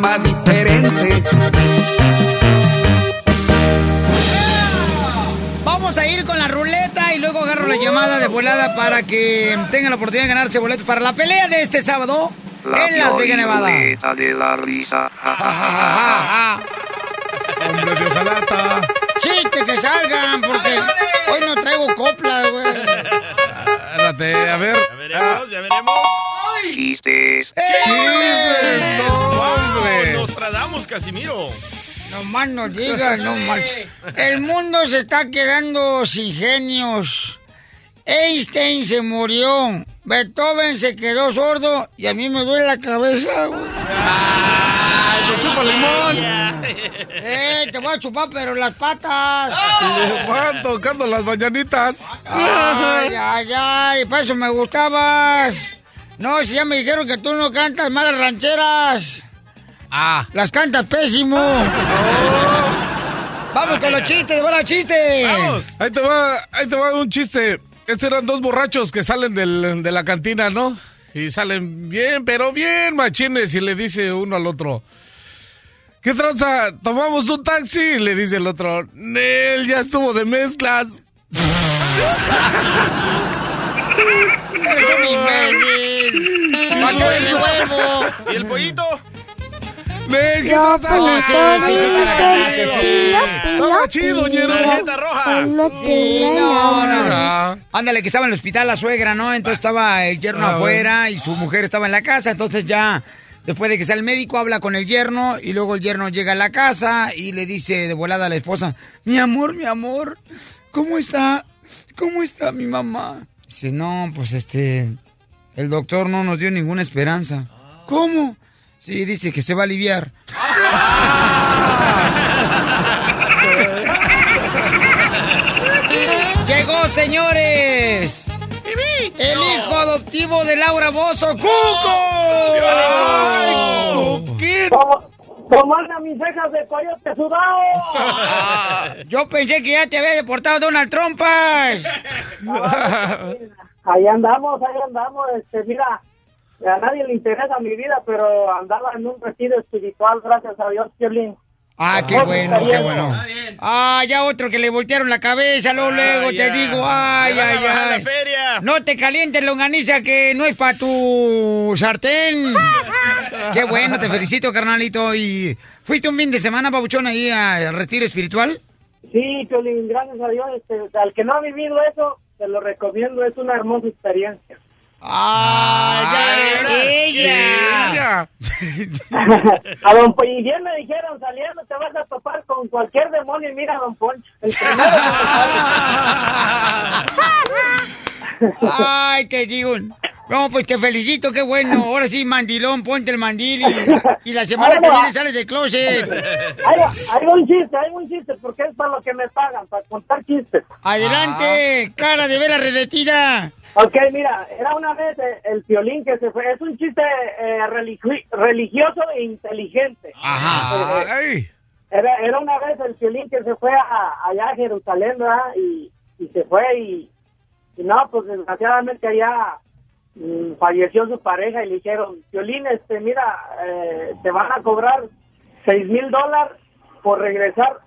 programa diferente. Vamos a ir con la ruleta y luego agarro la llamada de volada para que tengan la oportunidad de ganarse boletos para la pelea de este sábado en Las Vegas, Nevada. De la risa. Ja, ja, ja, ja, ja. Hombre de ojalata. Chiste que salgan, porque hoy no traigo coplas, güey. A ver. Ya veremos, ya veremos. Chistes. ¡Chistes! ¡No, hombre! Nos tradamos, Casimiro. No más no digas, no más. El mundo se está quedando sin genios. Einstein se murió. Beethoven se quedó sordo y a mí me duele la cabeza, güey. ¡Ay, me chupa limón! Eh, te voy a chupar, pero las patas. Van tocando las mañanitas. Ay, ay, ay, para eso me gustabas. No, si ya me dijeron que tú no cantas malas rancheras. Ah. Las cantas pésimo. Vamos con los chistes, de buena chiste. Vamos. Ahí te va, ahí te va un chiste. Estos eran dos borrachos que salen del- de la cantina, ¿no? Y salen bien, pero bien machines. Y le dice uno al otro, ¿qué tranza? ¿Tomamos un taxi? Y le dice el otro, Nel, ya estuvo de mezclas. Eres un imbécil. ¿Para qué le revuelvo? ¿Y el pollito? ¿Qué Yo, tranza? Oh, sí, sí, sí, te la cachaste, sí. Estaba chido, ñero. Tarjeta roja. No Sí, no, no, no. Ándale, que estaba en el hospital la suegra, ¿no? Entonces estaba el yerno Ah, afuera y su mujer estaba en la casa. Entonces ya, después de que sea el médico, habla con el yerno y luego el yerno llega a la casa y le dice de volada a la esposa, mi amor, mi amor, ¿cómo está? ¿Cómo está mi mamá? Dice, no, pues este, el doctor no nos dio ninguna esperanza. ¿Cómo? Sí, dice que se va a aliviar. Llegó, señores. El hijo adoptivo de Laura Bozo, Cuco. ¡Ay! ¿Cómo andan mis cejas de coyote sudado? Yo pensé que ya te había deportado Donald Trump. Ahí andamos, ahí andamos. Este, mira, a nadie le interesa mi vida, pero andaba en un retiro espiritual, gracias a Dios, Piolín. Ah, qué bueno, qué bueno. Ah, ya otro que le voltearon la cabeza, luego, luego te digo, ay, ay, ay. feria. No te calientes, longaniza, que no es para tu sartén. Qué bueno, te felicito, carnalito. ¿Y fuiste un fin de semana, babuchón, ahí al retiro espiritual? Sí, Piolín, gracias a Dios. Este, al que no ha vivido eso, te lo recomiendo, es una hermosa experiencia. ¡Ah, ya, ella! ¡Ella! A don Poncho, y bien me dijeron, saliendo te vas a topar con cualquier demonio y mira a don Poncho. El primero Ay, te digo. No, pues te felicito, qué bueno. Ahora sí, mandilón, ponte el mandil y, y la semana que viene sales de closet. hay, hay un chiste, hay un chiste, porque es para lo que me pagan, para contar chistes. Adelante, cara de vela redetida. Ok, mira, era una vez eh, el violín que se fue, es un chiste eh, religi- religioso e inteligente. Ajá. ¡Ay! Era, era una vez el violín que se fue a, allá a Jerusalén, ¿verdad? Y, y se fue y, y no, pues desgraciadamente allá mm, falleció su pareja y le dijeron, violín, este, mira, eh, te van a cobrar seis mil dólares por regresar,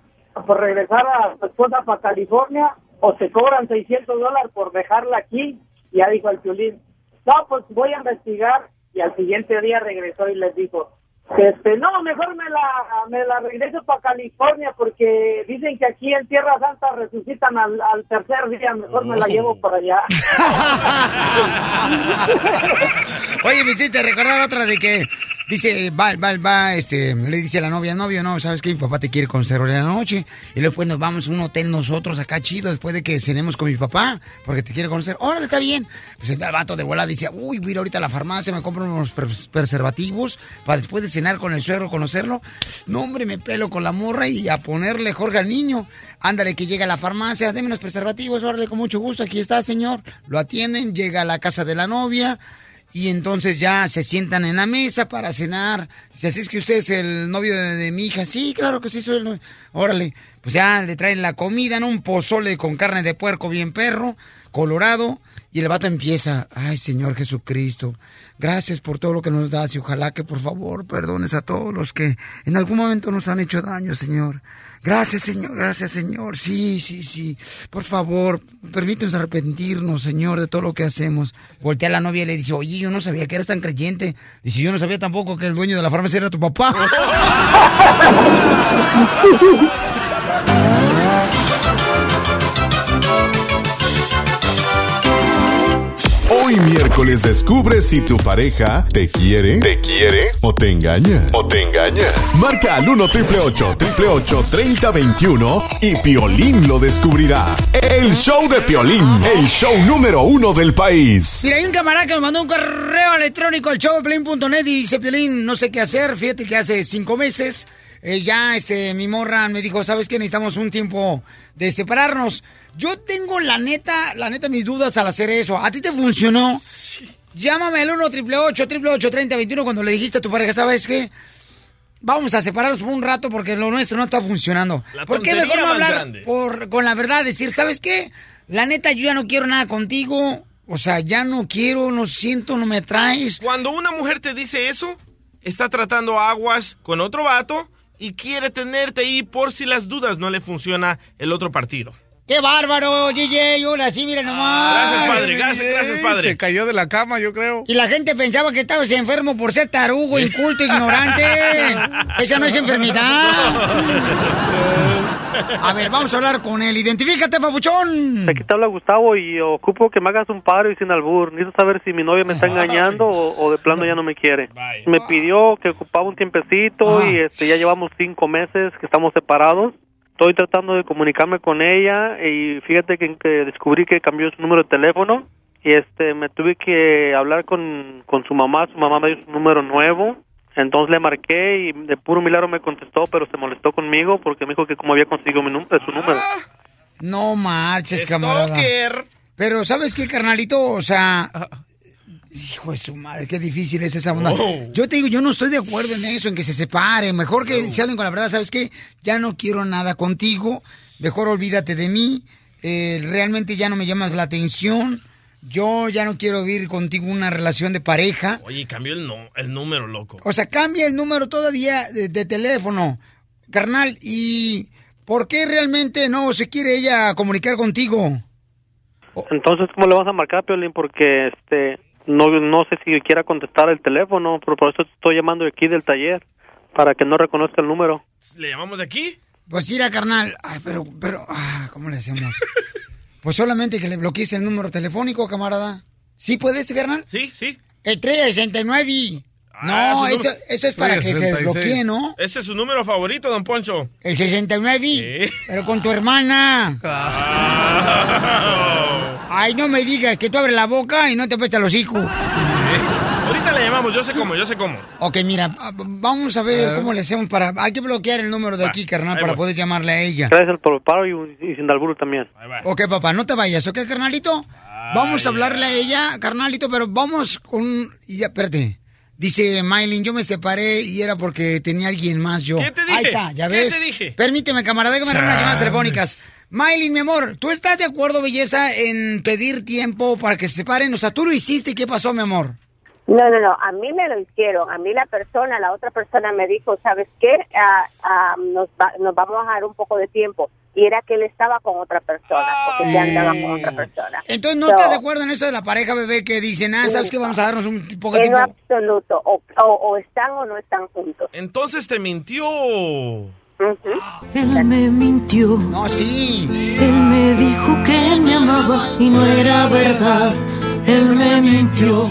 por regresar a tu esposa para California o te cobran 600 dólares por dejarla aquí. Ya dijo el violín, no, pues voy a investigar. Y al siguiente día regresó y les dijo, Este, no, mejor me la, me la regreso para California porque dicen que aquí en Tierra Santa resucitan al, al tercer día. Mejor me la llevo por allá. Oye, me hiciste recordar otra de que dice, va, va, va, este, le dice a la novia, novio, no, sabes que mi papá te quiere conocer hoy en la noche. Y después nos vamos a un hotel nosotros acá chido después de que cenemos con mi papá, porque te quiere conocer. Órale, está bien. Pues el vato de volada dice, uy, voy a ir ahorita a la farmacia, me compro unos pres- preservativos para después de cenar con el suegro, conocerlo. No, hombre, me pelo con la morra y a ponerle Jorge al niño. Ándale, que llega a la farmacia, deme unos preservativos, órale, con mucho gusto, aquí está, señor. Lo atienden, llega a la casa de la novia. Y entonces ya se sientan en la mesa para cenar. Si así es que usted es el novio de, mi hija. Sí, claro que sí, soy el novio. Órale. Pues ya le traen la comida, ¿no? Un pozole con carne de puerco bien perro, colorado. Y el vato empieza, ay Señor Jesucristo, gracias por todo lo que nos das y ojalá que por favor perdones a todos los que en algún momento nos han hecho daño, Señor. Gracias, Señor, gracias, Señor. Sí, sí, sí. Por favor, permítanos arrepentirnos, Señor, de todo lo que hacemos. Voltea a la novia y le dice, oye, yo no sabía que eres tan creyente. Dice, yo no sabía tampoco que el dueño de la farmacia era tu papá. Hoy miércoles descubre si tu pareja te quiere, te quiere o te engaña. O te engaña. Marca al 1 triple 8 3021 y Piolín lo descubrirá. El show de Piolín, el show número uno del país. Mira, hay un camarada que nos mandó un correo electrónico al showdeplin.net y dice, Piolín, no sé qué hacer. Fíjate que hace cinco meses eh, ya este, mi morra me dijo, ¿sabes qué? Necesitamos un tiempo de separarnos. Yo tengo la neta, la neta mis dudas al hacer eso. ¿A ti te funcionó? Llámame al 1 888 3021 cuando le dijiste a tu pareja, ¿sabes qué? Vamos a separarnos por un rato porque lo nuestro no está funcionando. La ¿Por qué mejor no hablar por, con la verdad? Decir, ¿sabes qué? La neta, yo ya no quiero nada contigo. O sea, ya no quiero, no siento, no me atraes. Cuando una mujer te dice eso, está tratando aguas con otro vato y quiere tenerte ahí por si las dudas no le funciona el otro partido. ¡Qué bárbaro, DJ! Ahora sí, mira nomás. Gracias, padre. Gracias, gracias, Se padre. cayó de la cama, yo creo. Y la gente pensaba que estabas enfermo por ser tarugo, inculto, ignorante. Esa no es enfermedad. A ver, vamos a hablar con él. Identifícate, papuchón. Aquí te habla Gustavo y ocupo que me hagas un paro y sin albur. Necesito saber si mi novia me está engañando o, o de plano ya no me quiere. Bye. Me pidió que ocupaba un tiempecito Ah. y este ya llevamos cinco meses que estamos separados. Estoy tratando de comunicarme con ella y fíjate que, que descubrí que cambió su número de teléfono y este me tuve que hablar con, con su mamá. Su mamá me dio su número nuevo. Entonces le marqué y de puro milagro me contestó, pero se molestó conmigo porque me dijo que cómo había conseguido mi eh, su número. No marches, camarada. Pero, ¿sabes qué, carnalito? O sea... Hijo de su madre, qué difícil es esa onda. Oh. Yo te digo, yo no estoy de acuerdo en eso, en que se separen. Mejor que se hablen con la verdad. ¿Sabes qué? Ya no quiero nada contigo. Mejor olvídate de mí. Eh, realmente ya no me llamas la atención. Yo ya no quiero vivir contigo una relación de pareja. Oye, cambió el, no, el número, loco. O sea, cambia el número todavía de, de teléfono, carnal. ¿Y por qué realmente no se quiere ella comunicar contigo? Entonces, ¿cómo le vas a marcar, Piolín? Porque este no no sé si quiera contestar el teléfono, pero por eso te estoy llamando de aquí del taller para que no reconozca el número. ¿Le llamamos de aquí? Pues mira, carnal. Ay, pero, pero, ah, ¿cómo le hacemos? pues solamente que le bloquees el número telefónico, camarada. ¿Sí puedes, carnal? Sí, sí. El 369. Ah, no, eso, número- eso es para que se 366. desbloquee, ¿no? Ese es su número favorito, don Poncho. El 69. Sí. Pero con tu hermana. Ay, no me digas que tú abres la boca y no te apesta el hocico. Llamamos, yo sé cómo, yo sé cómo. Ok, mira, ah, vamos a ver cómo le hacemos para... Hay que bloquear el número de aquí, carnal, para voy. poder llamarle a ella. Gracias por el paro y, y sin albur también. Ok, papá, no te vayas, ¿ok, carnalito? Vamos a hablarle a ella, carnalito, pero vamos con... y Ya, espérate. Dice Maylin, yo me separé y era porque tenía alguien más yo. ¿Qué te dije? Ahí está, ya ¿Qué ves. te dije? Permíteme, camarada, que me unas llamadas telefónicas. Maylin, mi amor, ¿tú estás de acuerdo, belleza, en pedir tiempo para que se separen? O sea, tú lo hiciste y ¿qué pasó, mi amor? No, no, no, a mí me lo hicieron. A mí la persona, la otra persona me dijo, ¿sabes qué? Ah, ah, nos, va- nos vamos a dar un poco de tiempo. y era que él estaba con otra persona, porque se andaba con otra persona. Entonces, ¿no So, estás de acuerdo en eso de la pareja, bebé, que dicen, ah, ¿sabes qué? Vamos a darnos un poco de En tiempo. absoluto, o, o, o están o no están juntos. Entonces te mintió. Él me mintió. No, sí. Él me dijo que me amaba y no era verdad. Él me mintió.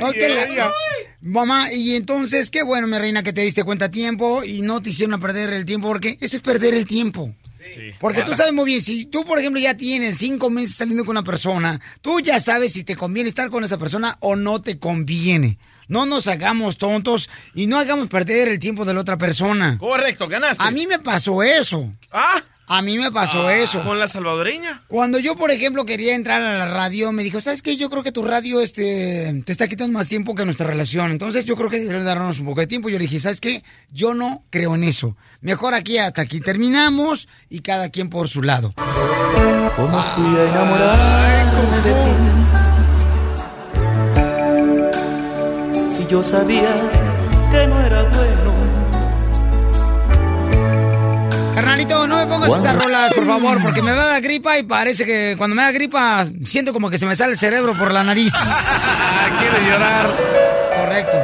No, que la- Mamá, y entonces, qué bueno, mi reina, que te diste cuenta a tiempo y no te hicieron perder el tiempo, porque eso es perder el tiempo. Porque tú sabes muy bien, si tú, por ejemplo, ya tienes cinco meses saliendo con una persona, tú ya sabes si te conviene estar con esa persona o no te conviene. No nos hagamos tontos y no hagamos perder el tiempo de la otra persona. Correcto, ganaste. A mí me pasó eso. Ah. A mí me pasó Ah, eso. ¿Con la salvadoreña? Cuando yo, por ejemplo, quería entrar a la radio, me dijo, ¿sabes qué? Yo creo que tu radio este, te está quitando más tiempo que nuestra relación. Entonces yo creo que deberíamos darnos un poco de tiempo. Yo le dije, ¿sabes qué? Yo no creo en eso. Mejor aquí hasta aquí terminamos y cada quien por su lado. ¿Cómo fui a enamorarme de ti? Si yo sabía que no era No me pongas esas rolas, por favor, porque me va a dar gripa y parece que cuando me da gripa siento como que se me sale el cerebro por la nariz. Quiere llorar. Correcto.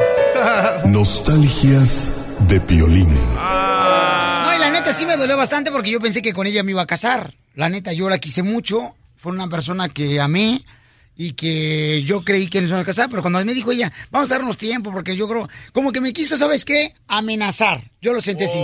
Nostalgias de Piolín. No, y la neta sí me dolió bastante porque yo pensé que con ella me iba a casar. La neta, yo la quise mucho. Fue una persona que amé y que yo creí que nos iba a casar. Pero cuando me dijo ella, vamos a darnos tiempo porque yo creo, como que me quiso, ¿sabes qué? Amenazar. Yo lo sentí así.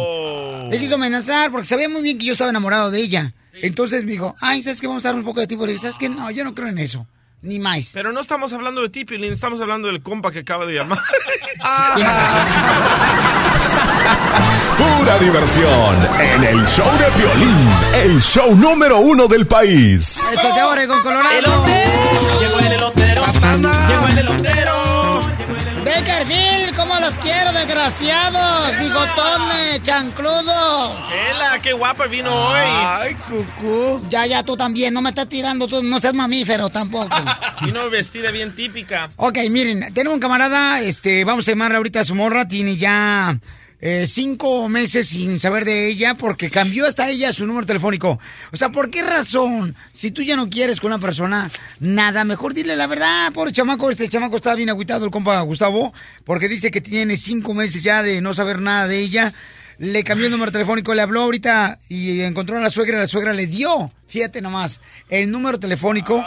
Me quiso amenazar porque sabía muy bien que yo estaba enamorado de ella. Entonces me dijo, ay, ¿sabes qué? Vamos a dar un poco de tiempo. Le dije, ¿sabes qué? No, yo no creo en eso. Ni más. Pero no estamos hablando de ti, Pilín, estamos hablando del compa que acaba de llamar. Pura diversión en el show de Piolín, el show número uno del país. Eso de Oregon, Colorado. Llegó el elotero. Llegó el elotero. Bakerfield, ¿cómo los quiero, desgraciados? Bigotones, chancludos. Ela, qué guapa vino hoy. Ay, cucú. Ya, ya, tú también, no me estás tirando, tú no seas mamífero tampoco. Vino vestida bien típica. ok, miren, tenemos un camarada, este, vamos a llamarle ahorita a su morra, tiene ya eh, cinco meses sin saber de ella porque cambió hasta ella su número telefónico. O sea, ¿por qué razón? Si tú ya no quieres con una persona, nada, mejor dile la verdad, pobre chamaco, este chamaco está bien agüitado, el compa Gustavo, porque dice que tiene cinco meses ya de no saber nada de ella. Le cambió el número telefónico, le habló ahorita y encontró a la suegra, la suegra le dio, fíjate nomás, el número telefónico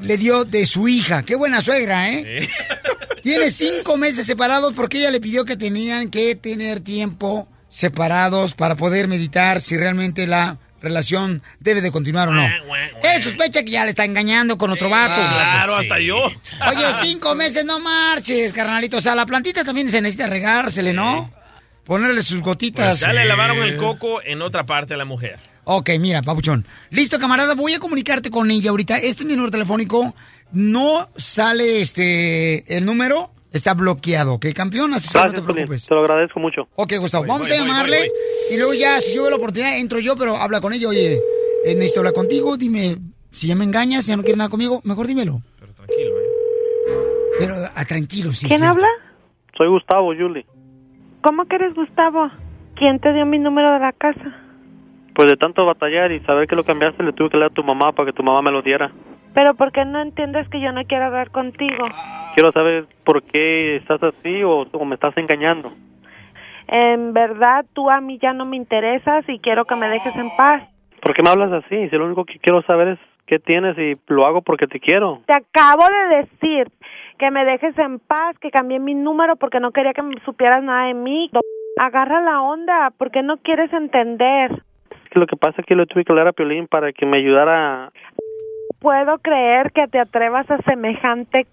le dio de su hija. Qué buena suegra, ¿eh? Tiene cinco meses separados porque ella le pidió que tenían que tener tiempo separados para poder meditar si realmente la relación debe de continuar o no. Él sospecha que ya le está engañando con otro vato. Claro, hasta yo. Oye, cinco meses no marches, carnalito. O sea, la plantita también se necesita regársele, ¿no? Ponerle sus gotitas. Pues ya le lavaron el coco en otra parte a la mujer. Ok, mira, papuchón. Listo, camarada, voy a comunicarte con ella ahorita. Este es mi número telefónico. No sale este el número, está bloqueado, ¿ok, campeón? Así que no Gracias, te preocupes. Te lo agradezco mucho. Ok, Gustavo, vamos voy, a voy, llamarle voy, y luego ya, si yo veo la oportunidad, entro yo, pero habla con ella. Oye, eh, necesito hablar contigo, dime, si ya me engañas, si ya no quieres nada conmigo, mejor dímelo. Pero tranquilo, ¿eh? Pero ah, tranquilo, sí. ¿Quién habla? Soy Gustavo, Julie. ¿Cómo que eres Gustavo? ¿Quién te dio mi número de la casa? Pues de tanto batallar y saber que lo cambiaste, le tuve que leer a tu mamá para que tu mamá me lo diera. Pero ¿por qué no entiendes que yo no quiero hablar contigo? Quiero saber por qué estás así o, o me estás engañando. En verdad, tú a mí ya no me interesas y quiero que me dejes en paz. ¿Por qué me hablas así? Si lo único que quiero saber es qué tienes y lo hago porque te quiero. Te acabo de decir que me dejes en paz, que cambié mi número porque no quería que me supieras nada de mí. Agarra la onda, ¿por qué no quieres entender? Lo que pasa es que le tuve que hablar a Piolín para que me ayudara. Puedo creer que te atrevas a semejante.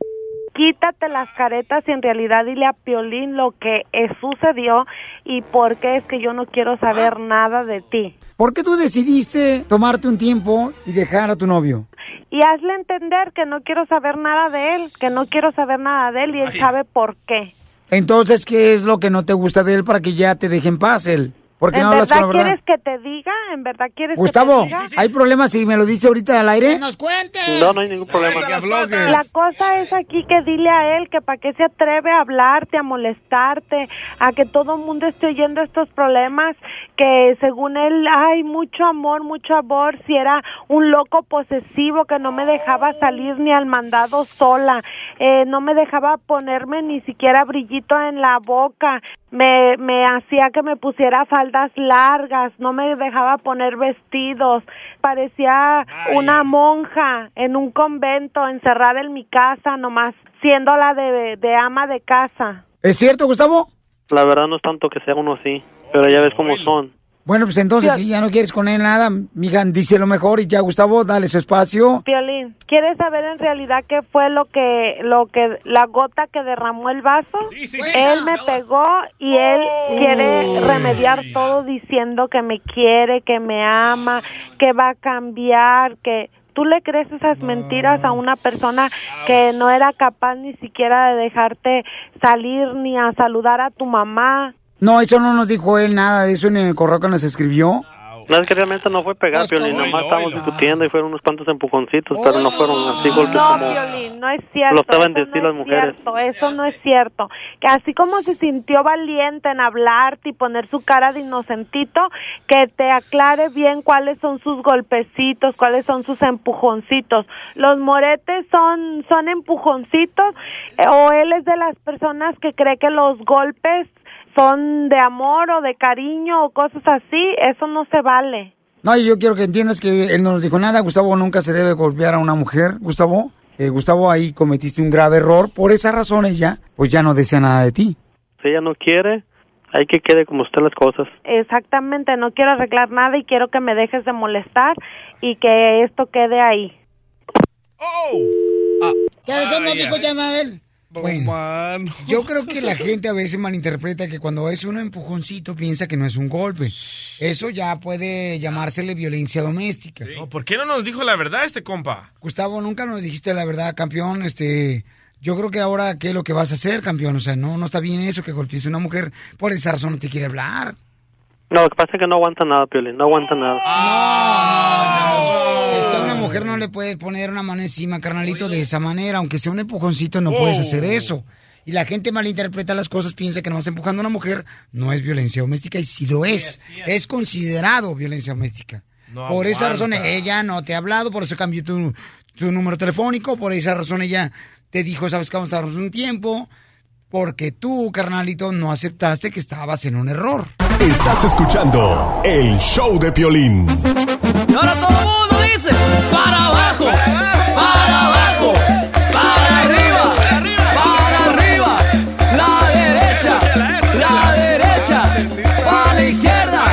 Quítate las caretas y en realidad dile a Piolín lo que eh, sucedió y por qué es que yo no quiero saber nada de ti. ¿Por qué tú decidiste tomarte un tiempo y dejar a tu novio? Y hazle entender que no quiero saber nada de él, que no quiero saber nada de él y él sabe por qué. Entonces, ¿qué es lo que no te gusta de él para que ya te deje en paz él? ¿Por qué ¿En no hablas verdad con la verdad? quieres que te diga? ¿En verdad quieres Gustavo, que te diga? ¿hay problemas si me lo dice ahorita al aire? nos cuente! No, no hay ningún problema. La cosa es aquí que dile a él que para qué se atreve a hablarte, a molestarte, a que todo el mundo esté oyendo estos problemas, que según él hay mucho amor, mucho amor, si era un loco posesivo que no me dejaba salir ni al mandado sola, eh, no me dejaba ponerme ni siquiera brillito en la boca, me, me hacía que me pusiera faldas largas, no me dejaba poner vestidos, parecía una monja en un convento encerrada en mi casa nomás, siendo la de, de ama de casa. ¿Es cierto, Gustavo? La verdad no es tanto que sea uno así, pero ya ves cómo son. Bueno, pues entonces, si ya no quieres con él nada, mija, dice lo mejor y ya, Gustavo, dale su espacio. Violín, ¿quieres saber en realidad qué fue lo que, lo que, la gota que derramó el vaso? Él me pegó y él quiere remediar todo diciendo que me quiere, que me ama, que va a cambiar, que tú le crees esas mentiras a una persona que no era capaz ni siquiera de dejarte salir ni a saludar a tu mamá. No, eso no nos dijo él nada de eso en el correo que nos escribió. No, es que realmente no fue pegar, Piolín, nomás estábamos discutiendo y fueron unos cuantos empujoncitos, pero no fueron así golpes No, como... Violín, no es cierto. Lo decir no las es mujeres. cierto, eso no es cierto. Que así como se sintió valiente en hablarte y poner su cara de inocentito, que te aclare bien cuáles son sus golpecitos, cuáles son sus empujoncitos. Los moretes son, son empujoncitos, eh, o él es de las personas que cree que los golpes son de amor o de cariño o cosas así, eso no se vale. No, y yo quiero que entiendas que él no nos dijo nada. Gustavo nunca se debe golpear a una mujer. Gustavo, eh, Gustavo, ahí cometiste un grave error. Por esa razón ella, pues ya no desea nada de ti. Si ella no quiere, hay que quede como están las cosas. Exactamente, no quiero arreglar nada y quiero que me dejes de molestar y que esto quede ahí. Pero eso no dijo ya nada de él. Bueno, yo creo que la gente a veces malinterpreta que cuando es un empujoncito piensa que no es un golpe. Eso ya puede llamársele violencia doméstica. No, ¿Por qué no nos dijo la verdad este compa? Gustavo, nunca nos dijiste la verdad, campeón. Este, yo creo que ahora qué es lo que vas a hacer, campeón. O sea, no, no está bien eso que golpees a una mujer. Por esa razón no te quiere hablar. No, lo que pasa es que no aguanta nada, Piolín, no aguanta nada. Que a una mujer no le puedes poner una mano encima, carnalito, de esa manera. Aunque sea un empujoncito, no puedes hacer eso. Y la gente malinterpreta las cosas, piensa que no vas empujando a una mujer. No es violencia doméstica y sí lo es. Es considerado violencia doméstica. No por esa razón ella no te ha hablado, por eso cambió tu, tu número telefónico, por esa razón ella te dijo, sabes que vamos a darnos un tiempo, porque tú, carnalito, no aceptaste que estabas en un error. Estás escuchando el show de Piolín. Y ahora todo para abajo, para abajo, para arriba, para arriba, la derecha, la derecha, para la izquierda.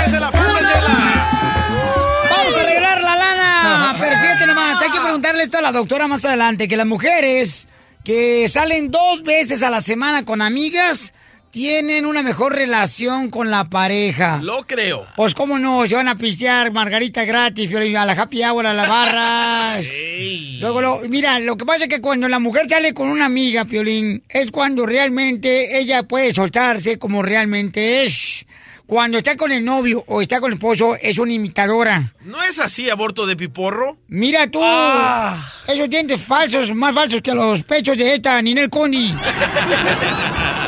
Vamos a arreglar la lana. Pero fíjate nomás, hay que preguntarle esto a la doctora más adelante, que las mujeres que salen dos veces a la semana con amigas tienen una mejor relación con la pareja. Lo creo. Pues cómo no, se van a pistear margarita gratis, a la happy hour, a la barra. Luego, lo, mira, lo que pasa es que cuando la mujer sale con una amiga, Piolín, es cuando realmente ella puede soltarse como realmente es. Cuando está con el novio o está con el esposo, es una imitadora. ¿No es así aborto de piporro? Mira tú, esos dientes falsos, más falsos que los pechos de esta Ninel Condi.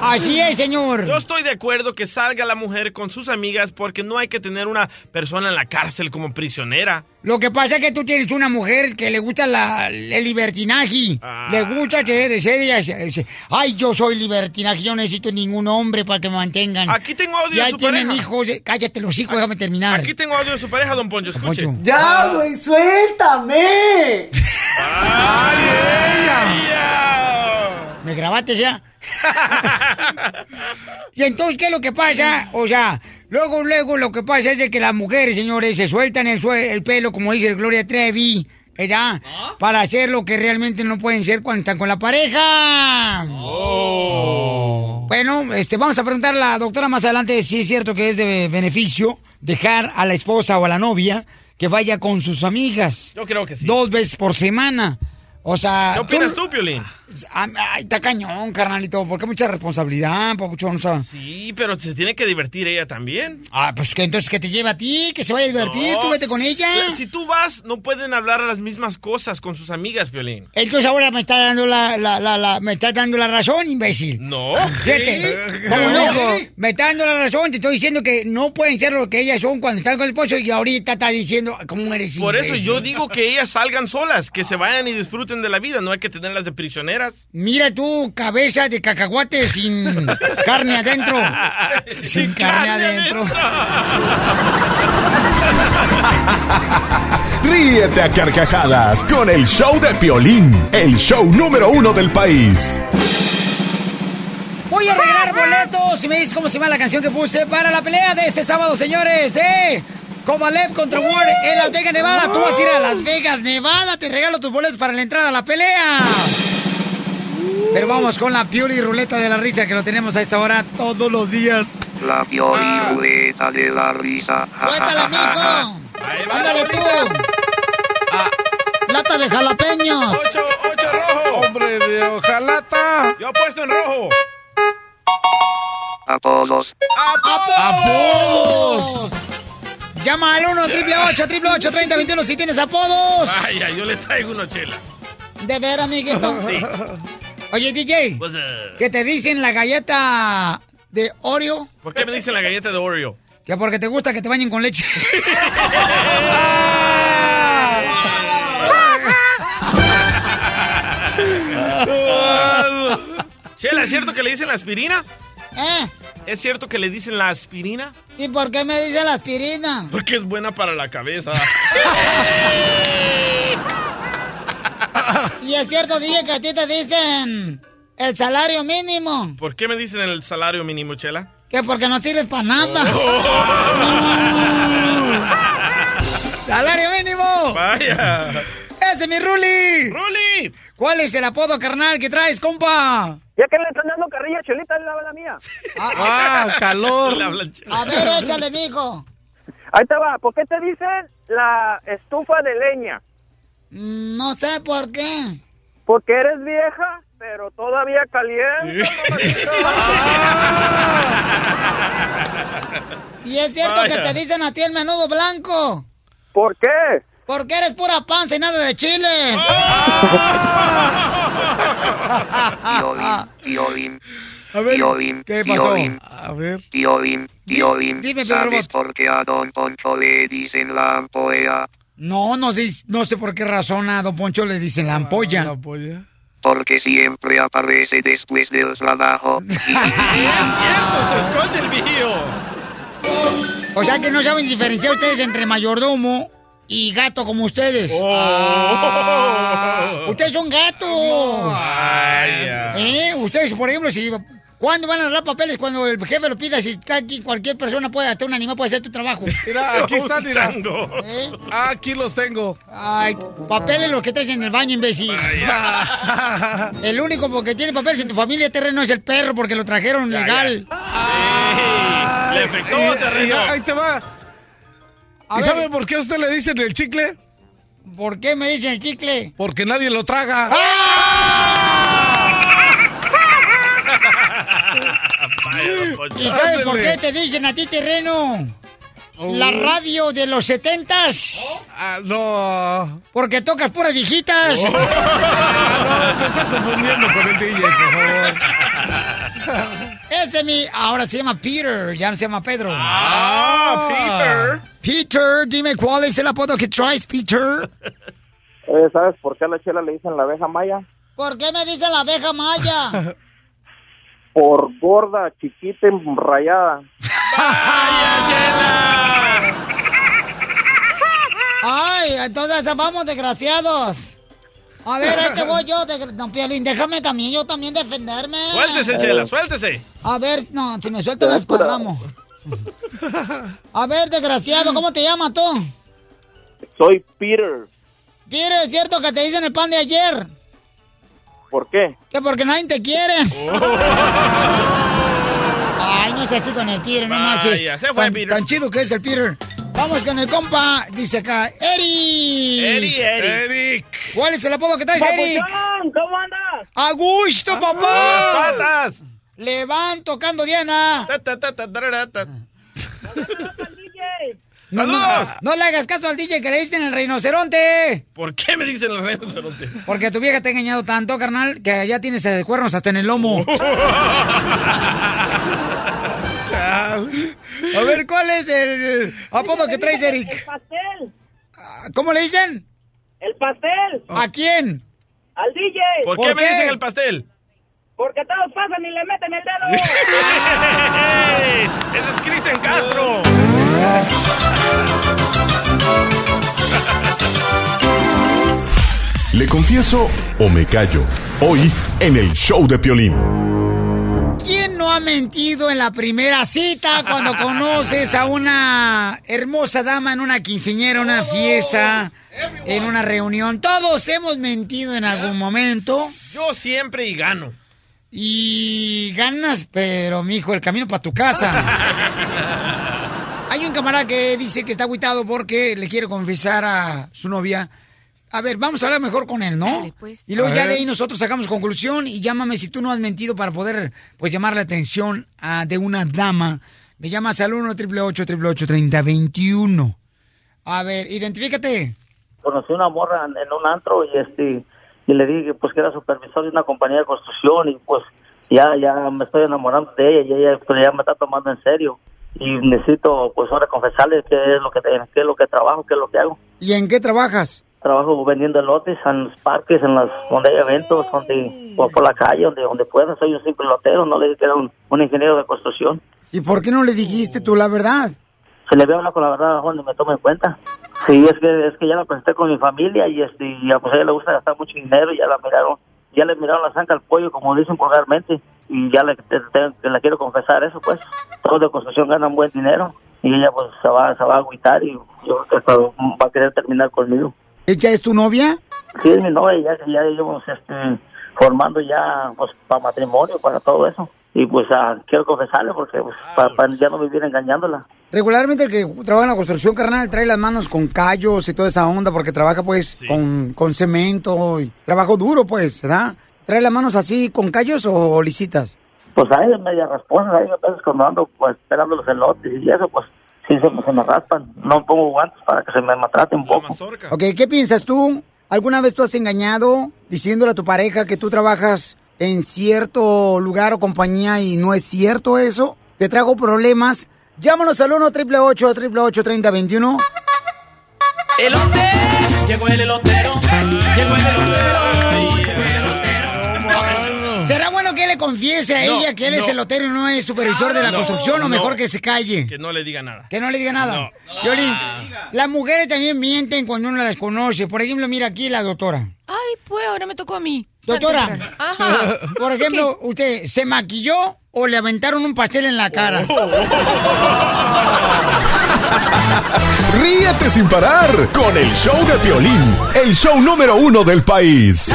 Así es, señor. Yo estoy de acuerdo que salga la mujer con sus amigas porque no hay que tener una persona en la cárcel como prisionera. Lo que pasa es que tú tienes una mujer que le gusta la, el libertinaje. Le gusta ser, ser ella, se- se- Ay, yo soy libertinaje, yo no necesito ningún hombre para que me mantengan. Aquí tengo audio Ya de su tienen pareja. hijos. de- Cállate los hijos, déjame terminar. Aquí tengo audio de su pareja, don Poncho, escuche. Poncho. Ya, güey, suéltame. ¿Me grabaste ya? y entonces, ¿qué es lo que pasa? O sea, luego, luego lo que pasa es de que las mujeres, señores, se sueltan el, sue- el pelo, como dice Gloria Trevi, ¿verdad? Para hacer lo que realmente no pueden ser cuando están con la pareja. Bueno, este, vamos a preguntar a la doctora más adelante si es cierto que es de beneficio dejar a la esposa o a la novia que vaya con sus amigas. Yo creo que sí. Dos veces por semana. O sea, ¿Qué opinas tú, Piolín? Ay, ay, está cañón, carnalito, porque hay mucha responsabilidad, papuchón, o sea. Sí, pero se tiene que divertir ella también. Ah, pues que entonces que te lleve a ti, que se vaya a divertir, No, tú vete con ella. Si tú vas, no pueden hablar las mismas cosas con sus amigas, Violín. Entonces ahora me está dando la, la, la, la- me está dando la razón, imbécil. No. Fíjate, ¿Qué? ¿cómo no? ¿Qué? Me está dando la razón, te estoy diciendo que no pueden ser lo que ellas son cuando están con el esposo y ahorita está diciendo, ¿cómo eres Por eso imbécil? yo digo que ellas salgan solas, que se vayan y disfruten de la vida, no hay que tenerlas de prisioneras. Mira tú, cabeza de cacahuate sin carne adentro. Sin carne adentro. Ríete a carcajadas con el show de Piolín, el show número uno del país. Voy a regalar boletos. Si me dices cómo se llama la canción que puse para la pelea de este sábado, señores, de Kovalev contra Ward en Las Vegas, Nevada. Tú vas a ir a Las Vegas, Nevada. Te regalo tus boletos para la entrada a la pelea. Pero vamos con la Pioli Ruleta de la Risa que lo tenemos a esta hora todos los días. La Pioli Ruleta de la risa. ¡Suéltala, mijo! ¡Ándale tú! ¡Lata de jalapeños! ¡Ocho, ocho rojo! ¡Hombre de hojalata! Yo apuesto en rojo. Apodos. ¡Apodos! Llama al 1 888 3021 si tienes apodos. Vaya, yo le traigo una chela. De ver, amiguito. Sí. Oye, DJ? ¿qué te dicen la galleta de Oreo? ¿Por qué me dicen la galleta de Oreo? Que porque te gusta que te bañen con leche. Chela, ¿es cierto que le dicen la aspirina? ¿Eh? ¿Es cierto que le dicen la aspirina? ¿Y por qué me dice la aspirina? Porque es buena para la cabeza. Y es cierto, DJ, que a ti te dicen el salario mínimo. ¿Por qué me dicen el salario mínimo, Chela? Que porque no sirves para nada. ¡Salario mínimo! Vaya. ¡Ese es mi Ruli! ¡Ruli! ¿Cuál es el apodo carnal que traes, compa? Ya que le están dando carrilla, Chelita, le lava la mía. ¡Ah, calor! Hablan chela. A ver, échale, mijo. Ahí te va. ¿Por qué te dicen la estufa de leña? No sé por qué. Porque eres vieja, pero todavía caliente. Y es cierto Vaya. que te dicen a ti el menudo blanco. ¿Por qué? Porque eres pura panza y nada de chile. Piolín, Piolín. A ver, Piolín, ¿qué pasó? Piolín, A ver. Piolín, Piolín. dime, Pedro ¿Sabes Robot. por qué a Don Poncho le dicen la ampolla? No, no, dis- no sé por qué razón a Don Poncho le dicen la ampolla. La polla. Porque siempre aparece después del trabajo. Es cierto, se esconde el vigío. O sea que no saben diferenciar ustedes entre mayordomo y gato como ustedes. Ah, ustedes son gatos. Vaya. ¿Eh? Ustedes, por ejemplo, si... ¿Cuándo van a arreglar papeles? Cuando el jefe lo pida, si aquí cualquier persona puede, hasta un animal puede hacer tu trabajo. Mira, aquí están, mira. ¿Eh? Aquí los tengo. Ay, papeles los que traes en el baño, imbécil. El único porque tiene papeles en tu familia terreno es el perro porque lo trajeron Ya, legal. Ey, Le afectó, Y- y terreno. ahí te va. A ¿Y ver, sabe por qué a usted le dicen el chicle? ¿Por qué me dicen el chicle? Porque nadie lo traga. Vaya, don Poncho. ¿Y sabes por qué te dicen a ti terreno? La radio de los setentas. Ah, no. Porque tocas puras viejitas. Ah, no, te está confundiendo con el DJ, por favor. Ese mi. Ahora se llama Peter, ya no se llama Pedro. Ah, Peter. Peter, dime cuál es el apodo que traes, Peter. Eh, ¿Sabes por qué a la chela le dicen la abeja maya? ¿Por qué me dicen la abeja maya? Por gorda, chiquita rayada. Ay, entonces vamos, desgraciados. A ver, ahí te voy yo, desgra- no, Piolín, déjame también, yo también defenderme. Suéltese, Chela, suéltese. A ver, no, si me suelto me esparramo. A ver, desgraciado, ¿cómo te llamas tú? Soy Peter. Peter, ¿es cierto que te dicen el pan de ayer? ¿Por qué? Que porque nadie te quiere. Ay, no es así con el Peter, no manches. se fue tan, Peter. tan chido que es el Peter. Vamos con el compa, dice acá, Eri. Eri, Eri. Eric. ¿Cuál es el apodo que traes, Eric? ¿cómo andas? ¡A gusto, ¡Las papá! patas! ¡Le van tocando Diana! Ta, ta, ta, No, no, no le hagas caso al DJ que le diste en el rinoceronte. ¿Por qué me dicen el rinoceronte? Porque tu vieja te ha engañado tanto, carnal, que ya tienes cuernos hasta en el lomo. A ver, ¿cuál es el apodo que traes, Eric? El pastel. ¿Cómo le dicen? El pastel. ¿A quién? Al DJ. ¿Por, ¿Por qué me dicen el pastel? Porque todos pasan y le meten el dedo. ¡Ese es Cristian Castro! ¿Le confieso o me callo? Hoy en el show de Piolín. ¿Quién no ha mentido en la primera cita cuando conoces a una hermosa dama en una quinceañera, una fiesta, en una reunión? Todos hemos mentido en algún momento. Yo siempre y gano. Y ganas, pero mijo, el camino para tu casa. Hay un camarada que dice que está agüitado porque le quiere confesar a su novia. A ver, vamos a hablar mejor con él, ¿no? Y luego A ya de ahí nosotros sacamos conclusión y llámame si tú no has mentido para poder pues llamar la atención a- de una dama. Me llamas al 1 888 3021 A ver, identifícate. conocí una morra en un antro y este y le dije pues que era supervisor de una compañía de construcción y pues ya ya me estoy enamorando de ella y ella pues, ya me está tomando en serio y necesito pues ahora confesarle qué es lo que qué es lo que trabajo qué es lo que hago ¿Y en qué trabajas? trabajo vendiendo lotes en los parques en las donde hay eventos donde o por la calle donde donde pueda soy un simple lotero no le dije que era un, un ingeniero de construcción ¿Y por qué no le dijiste tú la verdad? Se le ve hablar con la verdad donde me tome en cuenta. Sí es que es que ya la presenté con mi familia y este y a, pues a ella le gusta gastar mucho dinero y ya la miraron ya le miraron la zanca al pollo como dicen vulgarmente y ya le te- te- la quiero confesar eso pues. Todos de construcción ganan buen dinero y ella pues se va se va a agüitar y yo creo que hasta va a querer terminar conmigo. ¿Ella es tu novia? sí es mi novia ya ya llevamos este formando ya pues para matrimonio para todo eso y pues ah, quiero confesarle porque pues para, ya no vivir engañándola Regularmente el que trabaja en la construcción, carnal, trae las manos con callos y toda esa onda porque trabaja pues con, con cemento y trabajo duro pues, ¿verdad? ¿Trae las manos así con callos o, lisitas? pues ahí media rasposa, ahí a veces cuando ando pues esperando los elotes y eso pues sí se, me- se me raspan, no pongo guantes para que se me maltrate un poco. Ok, ¿qué piensas tú? ¿Alguna vez tú has engañado diciéndole a tu pareja que tú trabajas en cierto lugar o compañía y no es cierto eso? ¿Te trago problemas? Llámanos al 1 888 888 3021 ¡Elotes! Llegó el elotero. Llegó el ¿Será bueno que le confiese a No, ella que él es elotero y no es supervisor de la No, construcción o mejor que se calle? Que no le diga nada. Que no le diga nada. Violín, las mujeres también mienten cuando uno las conoce. Por ejemplo, mira aquí la doctora. Ay, pues ahora me tocó a mí. Doctora, Ajá. por ejemplo, ¿usted se maquilló o le aventaron un pastel en la cara? Ríete sin parar con el show de Piolín, el show número uno del país.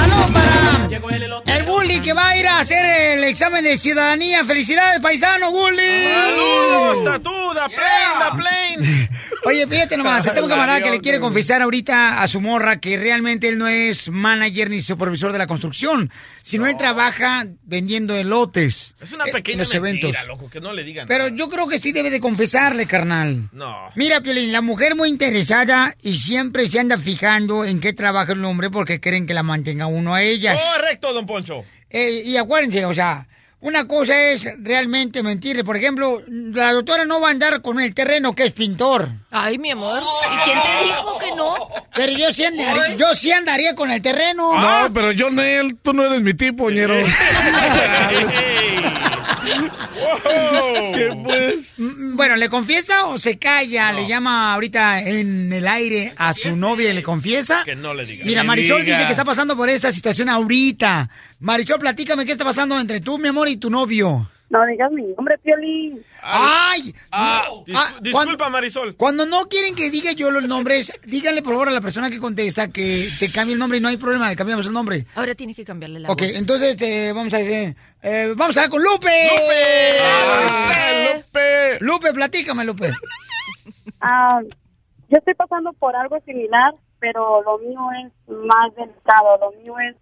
El bully que va a ir a hacer el examen de ciudadanía. ¡Felicidades, paisano, bully! ¡Saludos, tatuda, da plain! Oye, fíjate nomás, este un camarada que le quiere confesar ahorita a su morra que realmente él no es manager ni supervisor de la construcción, sino él trabaja vendiendo elotes. Es una eh, pequeña los mentira, eventos. loco, que no le digan Pero yo creo que sí debe de confesarle, carnal. No. Mira, Piolín, la mujer muy interesada y siempre se anda fijando en qué trabaja el hombre porque creen que la mantenga uno a ellas. Correcto, don Poncho. Eh, y acuérdense, o sea, una cosa es realmente mentirle. Por ejemplo, la doctora no va a andar con el terreno que es pintor. Ay, mi amor. ¿Y quién te dijo que no? Pero yo sí andaría, yo sí andaría con el terreno. No, pero yo, Nel, tú no eres mi tipo, ñero. ¿Qué pues? Mm, Bueno, ¿le confiesa o se calla? Le llama ahorita en el aire a su novia y le confiesa. Que no le diga. Mira, Marisol diga. dice que está pasando por esta situación ahorita. Marisol, platícame qué está pasando entre tú, mi amor, y tu novio. No digas mi nombre, Piolín. ¡Ay! Ah, no. dis- Ah, disculpa, Marisol. Cuando no quieren que diga yo los nombres, díganle por favor a la persona que contesta que te cambie el nombre y no hay problema, le cambiamos el nombre. Ahora tienes que cambiarle la Ok, voz. entonces este, vamos a decir, eh, vamos a hablar con Lupe. ¡Lupe! Lupe! Lupe, platícame, Lupe. Ah, yo estoy pasando por algo similar, pero lo mío es más delicado. Lo mío es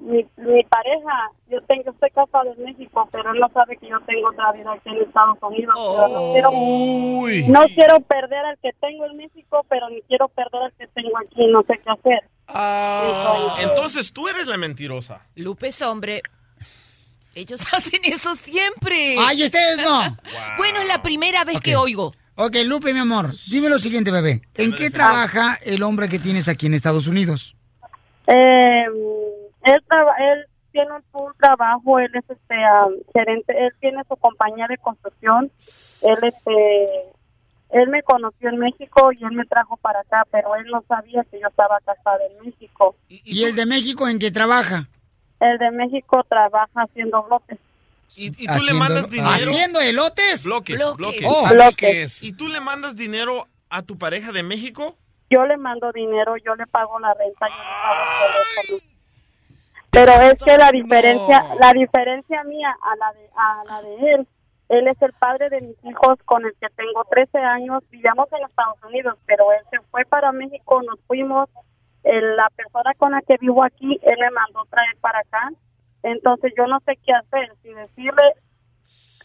mi, mi pareja, yo tengo, estoy casada en México, pero él no sabe que yo tengo otra vida aquí en Estados Unidos. pero no, quiero, no quiero perder al que tengo en México, pero ni quiero perder al que tengo aquí, no sé qué hacer. Entonces tú eres la mentirosa. Lupe es hombre. Ellos hacen eso siempre. Ay, ustedes no. Bueno, es la primera vez que oigo. Ok, Lupe, mi amor, dime lo siguiente, bebé. ¿En qué trabaja el hombre que tienes aquí en Estados Unidos? Eh, él, traba- él tiene un full trabajo, él es este um, gerente, él tiene su compañía de construcción, él este, él me conoció en México y él me trajo para acá, pero él no sabía que yo estaba casada en México. ¿Y el de México en qué trabaja? El de México trabaja haciendo bloques. ¿Y, y tú le mandas dinero? ¿Haciendo elotes? Bloques, Bloques. bloques. Oh. Bloques. ¿Y tú le mandas dinero a tu pareja de México? Yo le mando dinero, yo le pago la renta, yo le pago el teléfono. Pero es que la diferencia, la diferencia mía a la de a la de él, él es el padre de mis hijos con el que tengo 13 años, vivíamos en Estados Unidos, pero él se fue para México, nos fuimos, la persona con la que vivo aquí, él me mandó traer para acá, entonces yo no sé qué hacer, si decirle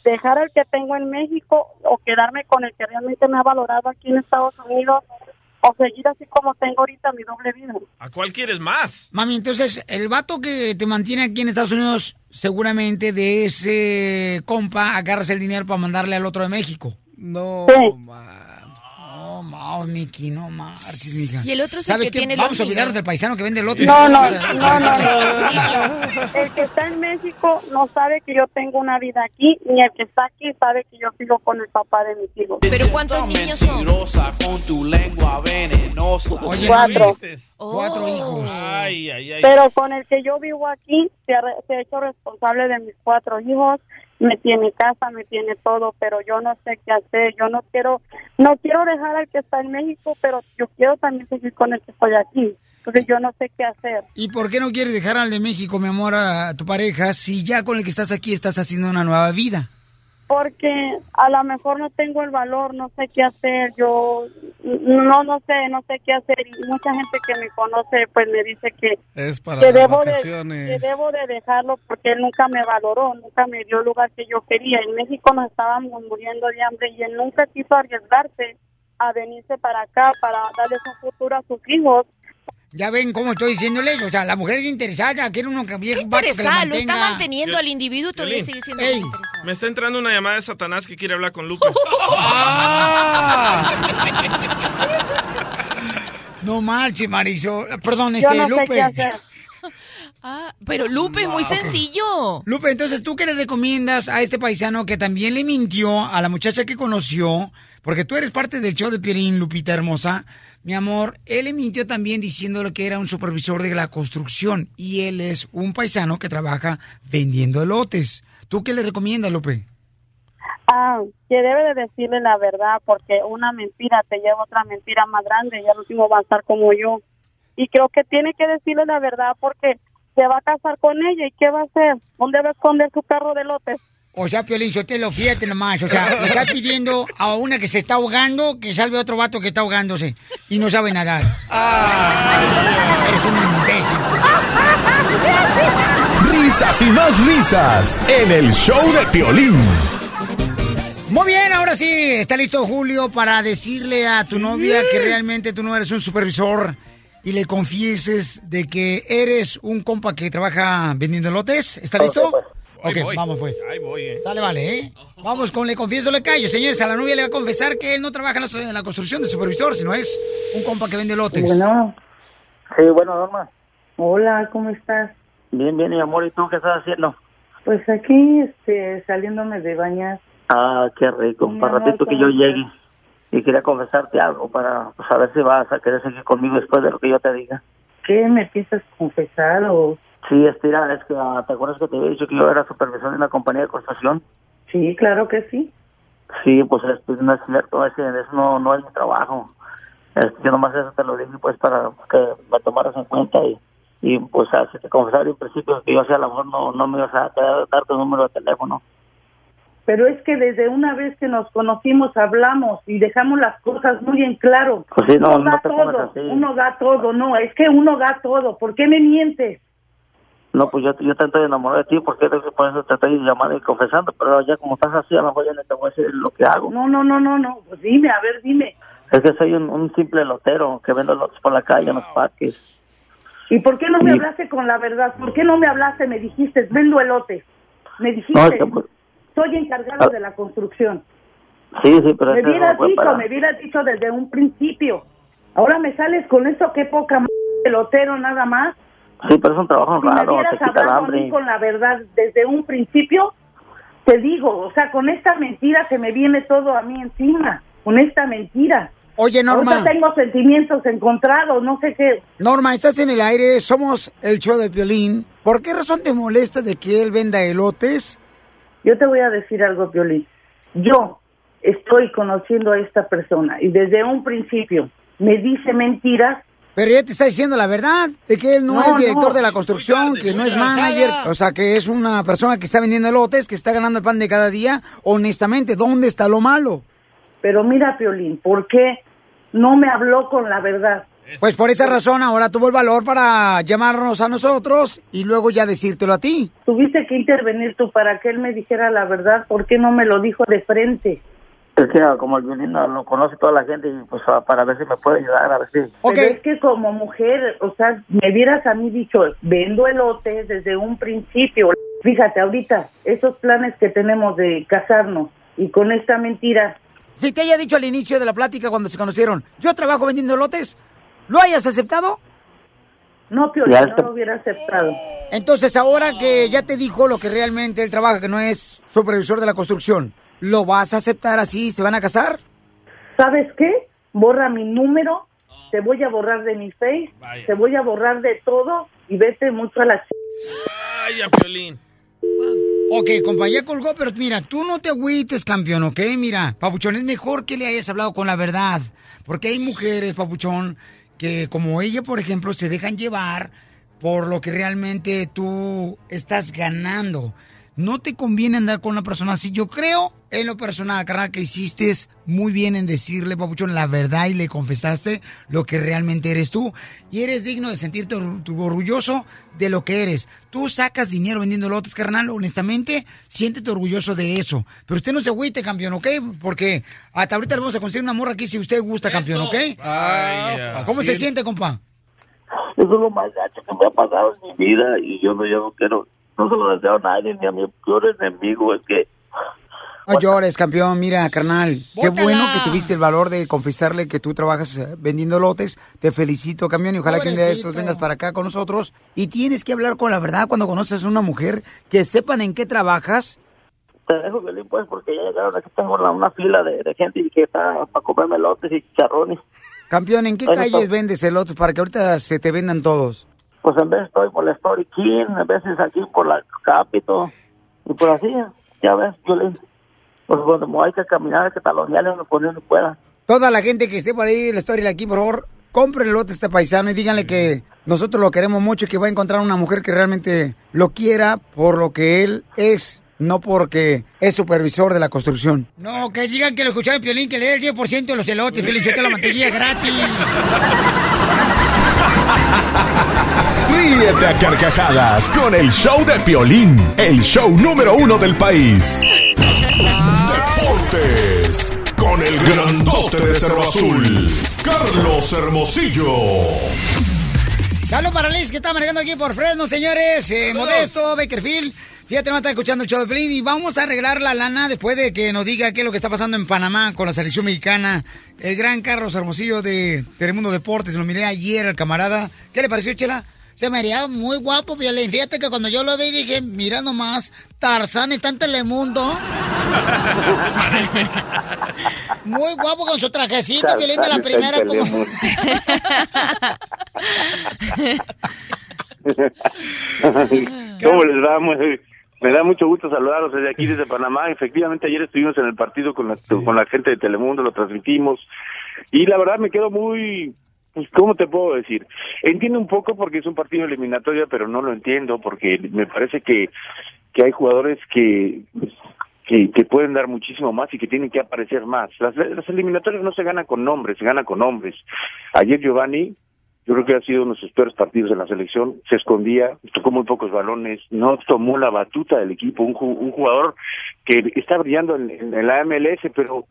dejar el que tengo en México o quedarme con el que realmente me ha valorado aquí en Estados Unidos o seguir así como tengo ahorita mi doble vida. ¿A cuál quieres más? Mami, entonces, el vato que te mantiene aquí en Estados Unidos, seguramente de ese compa agarras el dinero para mandarle al otro de México. No, No, no, Miki, no marches, mija. Y el otro es el ¿Sabes que qué? tiene Vamos a olvidarnos del paisano que vende lotes. No, no, no, no, no. El que está en México no sabe que yo tengo una vida aquí, ni el que está aquí sabe que yo sigo con el papá de mis hijos. ¿Pero cuántos niños son? con tu lengua venenosa. Oye, Cuatro. Cuatro hijos. Ay, ay, ay. Pero con el que yo vivo aquí se ha, se ha hecho responsable de mis cuatro hijos, me tiene casa, me tiene todo, pero yo no sé qué hacer. Yo no quiero, no quiero dejar al que está en México, pero yo quiero también seguir con el que estoy aquí. Entonces yo no sé qué hacer. ¿Y por qué no quieres dejar al de México, mi amor, a tu pareja, si ya con el que estás aquí estás haciendo una nueva vida? Porque a lo mejor no tengo el valor, no sé qué hacer, yo no no sé, no sé qué hacer y mucha gente que me conoce pues me dice que, Es para que debo de que debo de dejarlo porque él nunca me valoró, nunca me dio el lugar que yo quería. En México nos estábamos muriendo de hambre y él nunca quiso arriesgarse a venirse para acá para darles un futuro a sus hijos. Ya ven cómo estoy diciéndoles, o sea, la mujer es interesada, quiere uno que viejo un vato que la Interesada, lo está mantenga. manteniendo al individuo todavía Violín. sigue siendo Ey. Me está entrando una llamada de Satanás que quiere hablar con Lupe. No marche, Marisol. Perdón, Yo este, no sé Lupe. qué hacer. Ah, pero Lupe, es muy sencillo. Lupe, entonces, ¿tú qué le recomiendas a este paisano que también le mintió a la muchacha que conoció? Porque tú eres parte del show de Pierín, Lupita hermosa. Mi amor, él mintió también diciéndole que era un supervisor de la construcción y él es un paisano que trabaja vendiendo elotes. ¿Tú qué le recomiendas, Lupe? Ah, que debe de decirle la verdad porque una mentira te lleva a otra mentira más grande y al último va a estar como yo. Y creo que tiene que decirle la verdad porque se va a casar con ella y ¿qué va a hacer? ¿Dónde va a esconder su carro de lotes? O sea, Piolín, lo fíjate nomás. O sea, le está pidiendo a una que se está ahogando que salve a otro vato que está ahogándose y no sabe nadar. Eres un imbécil. Risas y más risas en el show de Piolín. Muy bien, ahora sí, está listo Julio para decirle a tu novia que realmente tú no eres un supervisor y le confieses de que eres un compa que trabaja vendiendo lotes. ¿Está listo? Ok, voy. vamos pues. Ahí voy, eh. Sale, vale, ¿eh? Vamos con le confieso, le callo. Señores, a la novia le va a confesar que él no trabaja en la, en la construcción de supervisor, sino es un compa que vende lotes. Bueno. Sí, bueno, Norma. Hola, ¿cómo estás? Bien, bien, mi amor. ¿Y tú qué estás haciendo? Pues aquí, este, saliéndome de bañar. Ah, qué rico. Mi para amor, ratito que ¿cómo yo llegue. Y quería confesarte algo para pues, saber si vas a querer seguir conmigo después de lo que yo te diga. ¿Qué me piensas confesar o...? Sí, estira, es que ah, ¿te acuerdas que te había dicho que yo era supervisor de una compañía de construcción? Sí, claro que sí. Sí, pues esto no es cierto, es que eso no, no es mi trabajo. Este, yo nomás eso te lo dije pues para que me tomaras en cuenta y, y pues así te confesar en principio que yo sea a lo mejor no, no me ibas a dar, tu número de teléfono. Pero es que desde una vez que nos conocimos hablamos y dejamos las cosas muy en claro. Pues sí, no, uno no da te todo, así. uno da todo, no, es que uno da todo. ¿Por qué me mientes? No, pues yo, yo te estoy enamorado de ti porque por eso te estoy llamando y confesando, pero ya como estás así, a lo mejor ya no te voy a decir lo que hago. No, no, no, no, no. Pues dime, a ver, dime. Es que soy un, un simple lotero que vendo lotes por la calle en los parques. ¿Y por qué no me hablaste con la verdad? ¿Por qué no me hablaste? Me dijiste, vendo elotes. Me dijiste, No, es que, pues, soy encargado de la construcción. sí, sí, pero Me hubieras dicho, para- me hubieras dicho desde un principio. Ahora me sales con esto, qué poca m pelotero nada más. Sí, pero es un trabajo Si me raro, te quita el hambre. con la verdad desde un principio, te digo, o sea, con esta mentira se me viene todo a mí encima, con esta mentira. Oye, Norma. Ahorita tengo sentimientos encontrados, no sé qué. Norma, estás en el aire, somos el show de Piolín. ¿Por qué razón te molesta de que él venda elotes? Yo te voy a decir algo, Piolín. Yo estoy conociendo a esta persona y desde un principio me dice mentiras. Pero ella te está diciendo la verdad, de que él no, No, es director no. de la construcción, que no es manager, o sea, que es una persona que está vendiendo elotes, que está ganando el pan de cada día. Honestamente, ¿dónde está lo malo? Pero mira, Piolín, ¿por qué no me habló con la verdad? Pues por esa razón ahora tuvo el valor para llamarnos a nosotros y luego ya decírtelo a ti. Tuviste que intervenir tú para que él me dijera la verdad. ¿Por qué no me lo dijo de frente? Es que como el violino lo conoce toda la gente y pues para ver si me puede ayudar, a ver si... Pero es que como mujer, o sea, me hubieras a mí dicho, vendo elotes desde un principio. Fíjate, ahorita, esos planes que tenemos de casarnos y con esta mentira, Si te haya dicho al inicio de la plática cuando se conocieron, yo trabajo vendiendo elotes, ¿lo hayas aceptado? no, Piolín, Ya no lo hubiera aceptado. Entonces, ahora que ya te dijo lo que realmente él trabaja, que no es supervisor de la construcción, ¿lo vas a aceptar así? ¿Se van a casar? ¿Sabes qué? Borra mi número, te voy a borrar de mi face, te voy a borrar de todo y vete mucho a la... ch- Vaya, Piolín. Ok, compa, ya colgó, pero mira, tú no te agüites, campeón, ¿ok? Mira, Papuchón, es mejor que le hayas hablado con la verdad. Porque hay mujeres, Papuchón, que como ella, por ejemplo, se dejan llevar por lo que realmente tú estás ganando. No te conviene andar con una persona así. Yo creo, en lo personal, carnal, que hiciste muy bien en decirle, Papuchón, la verdad y le confesaste lo que realmente eres tú. Y eres digno de sentirte orgulloso de lo que eres. Tú sacas dinero vendiendo lotes, carnal, honestamente, siéntete orgulloso de eso. Pero usted no se agüite, campeón, ¿ok? Porque hasta ahorita le vamos a conseguir una morra aquí si usted gusta, campeón, ¿ok? Ah, ¿Cómo se siente, compa? Eso es lo más gacho que me ha pasado en mi vida y yo no, yo no quiero, no se lo deseo a nadie ni a mi peor enemigo, es que No llores, campeón. Mira, carnal, qué bueno que tuviste el valor de confesarle que tú trabajas eh, vendiendo lotes. Te felicito, campeón, y ojalá que un día de estos vengas para acá con nosotros. Y tienes que hablar con la verdad cuando conoces a una mujer, que sepan en qué trabajas. te dejo Violín pues porque ya llegaron, aquí tengo una, una fila de, de gente y que está para comerme lotes y chicharrones. Campeón, ¿en qué calles vendes elotes para que ahorita se te vendan todos? Pues en vez estoy por la Story King, a veces aquí por la Capito y por así, ya ves, Violín. Pues cuando hay que caminar, hay que talonearle uno por donde pueda. Toda la gente que esté por ahí, la historia aquí, por favor, compren el lote a este paisano y díganle que nosotros lo queremos mucho y que va a encontrar una mujer que realmente lo quiera por lo que él es, no porque es supervisor de la construcción. No, que digan que lo escucharon Piolín, que le dé el 10% de los elotes, Piolín, yo te la mantequilla gratis. Ríete a carcajadas con el show de Piolín, el show número uno del país. Deportes con el grandote de Cerro Azul, Carlos Hermosillo. Salud para Liz, que está manejando aquí por Fresno, señores. Eh, Modesto, Bakerfield. Fíjate, no está escuchando el show de Pelín y vamos a arreglar la lana después de que nos diga qué es lo que está pasando en Panamá con la selección mexicana. El gran Carlos Hermosillo de Telemundo Deportes, lo miré ayer al camarada. ¿Qué le pareció, Chela? Se me haría muy guapo, Violín. Fíjate que cuando yo lo vi dije, mira nomás, Tarzán está en Telemundo. muy guapo con su trajecito, Violín, de la Tarzán primera. Como... ¿Cómo les va? Muy- Me da mucho gusto saludarlos desde aquí, desde Panamá. Efectivamente, ayer estuvimos en el partido con la, con la gente de Telemundo, lo transmitimos. Y la verdad me quedo muy... Pues, ¿Cómo te puedo decir? Entiendo un poco porque es un partido eliminatorio, pero no lo entiendo porque me parece que, que hay jugadores que, que, pueden dar muchísimo más y que tienen que aparecer más. Las, las eliminatorias no se ganan con nombres, se ganan con hombres. Ayer Giovanni Yo creo que ha sido uno de sus peores partidos en la selección. Se escondía, tocó muy pocos balones, no tomó la batuta del equipo. Un, un jugador que está brillando en, en la MLS, pero,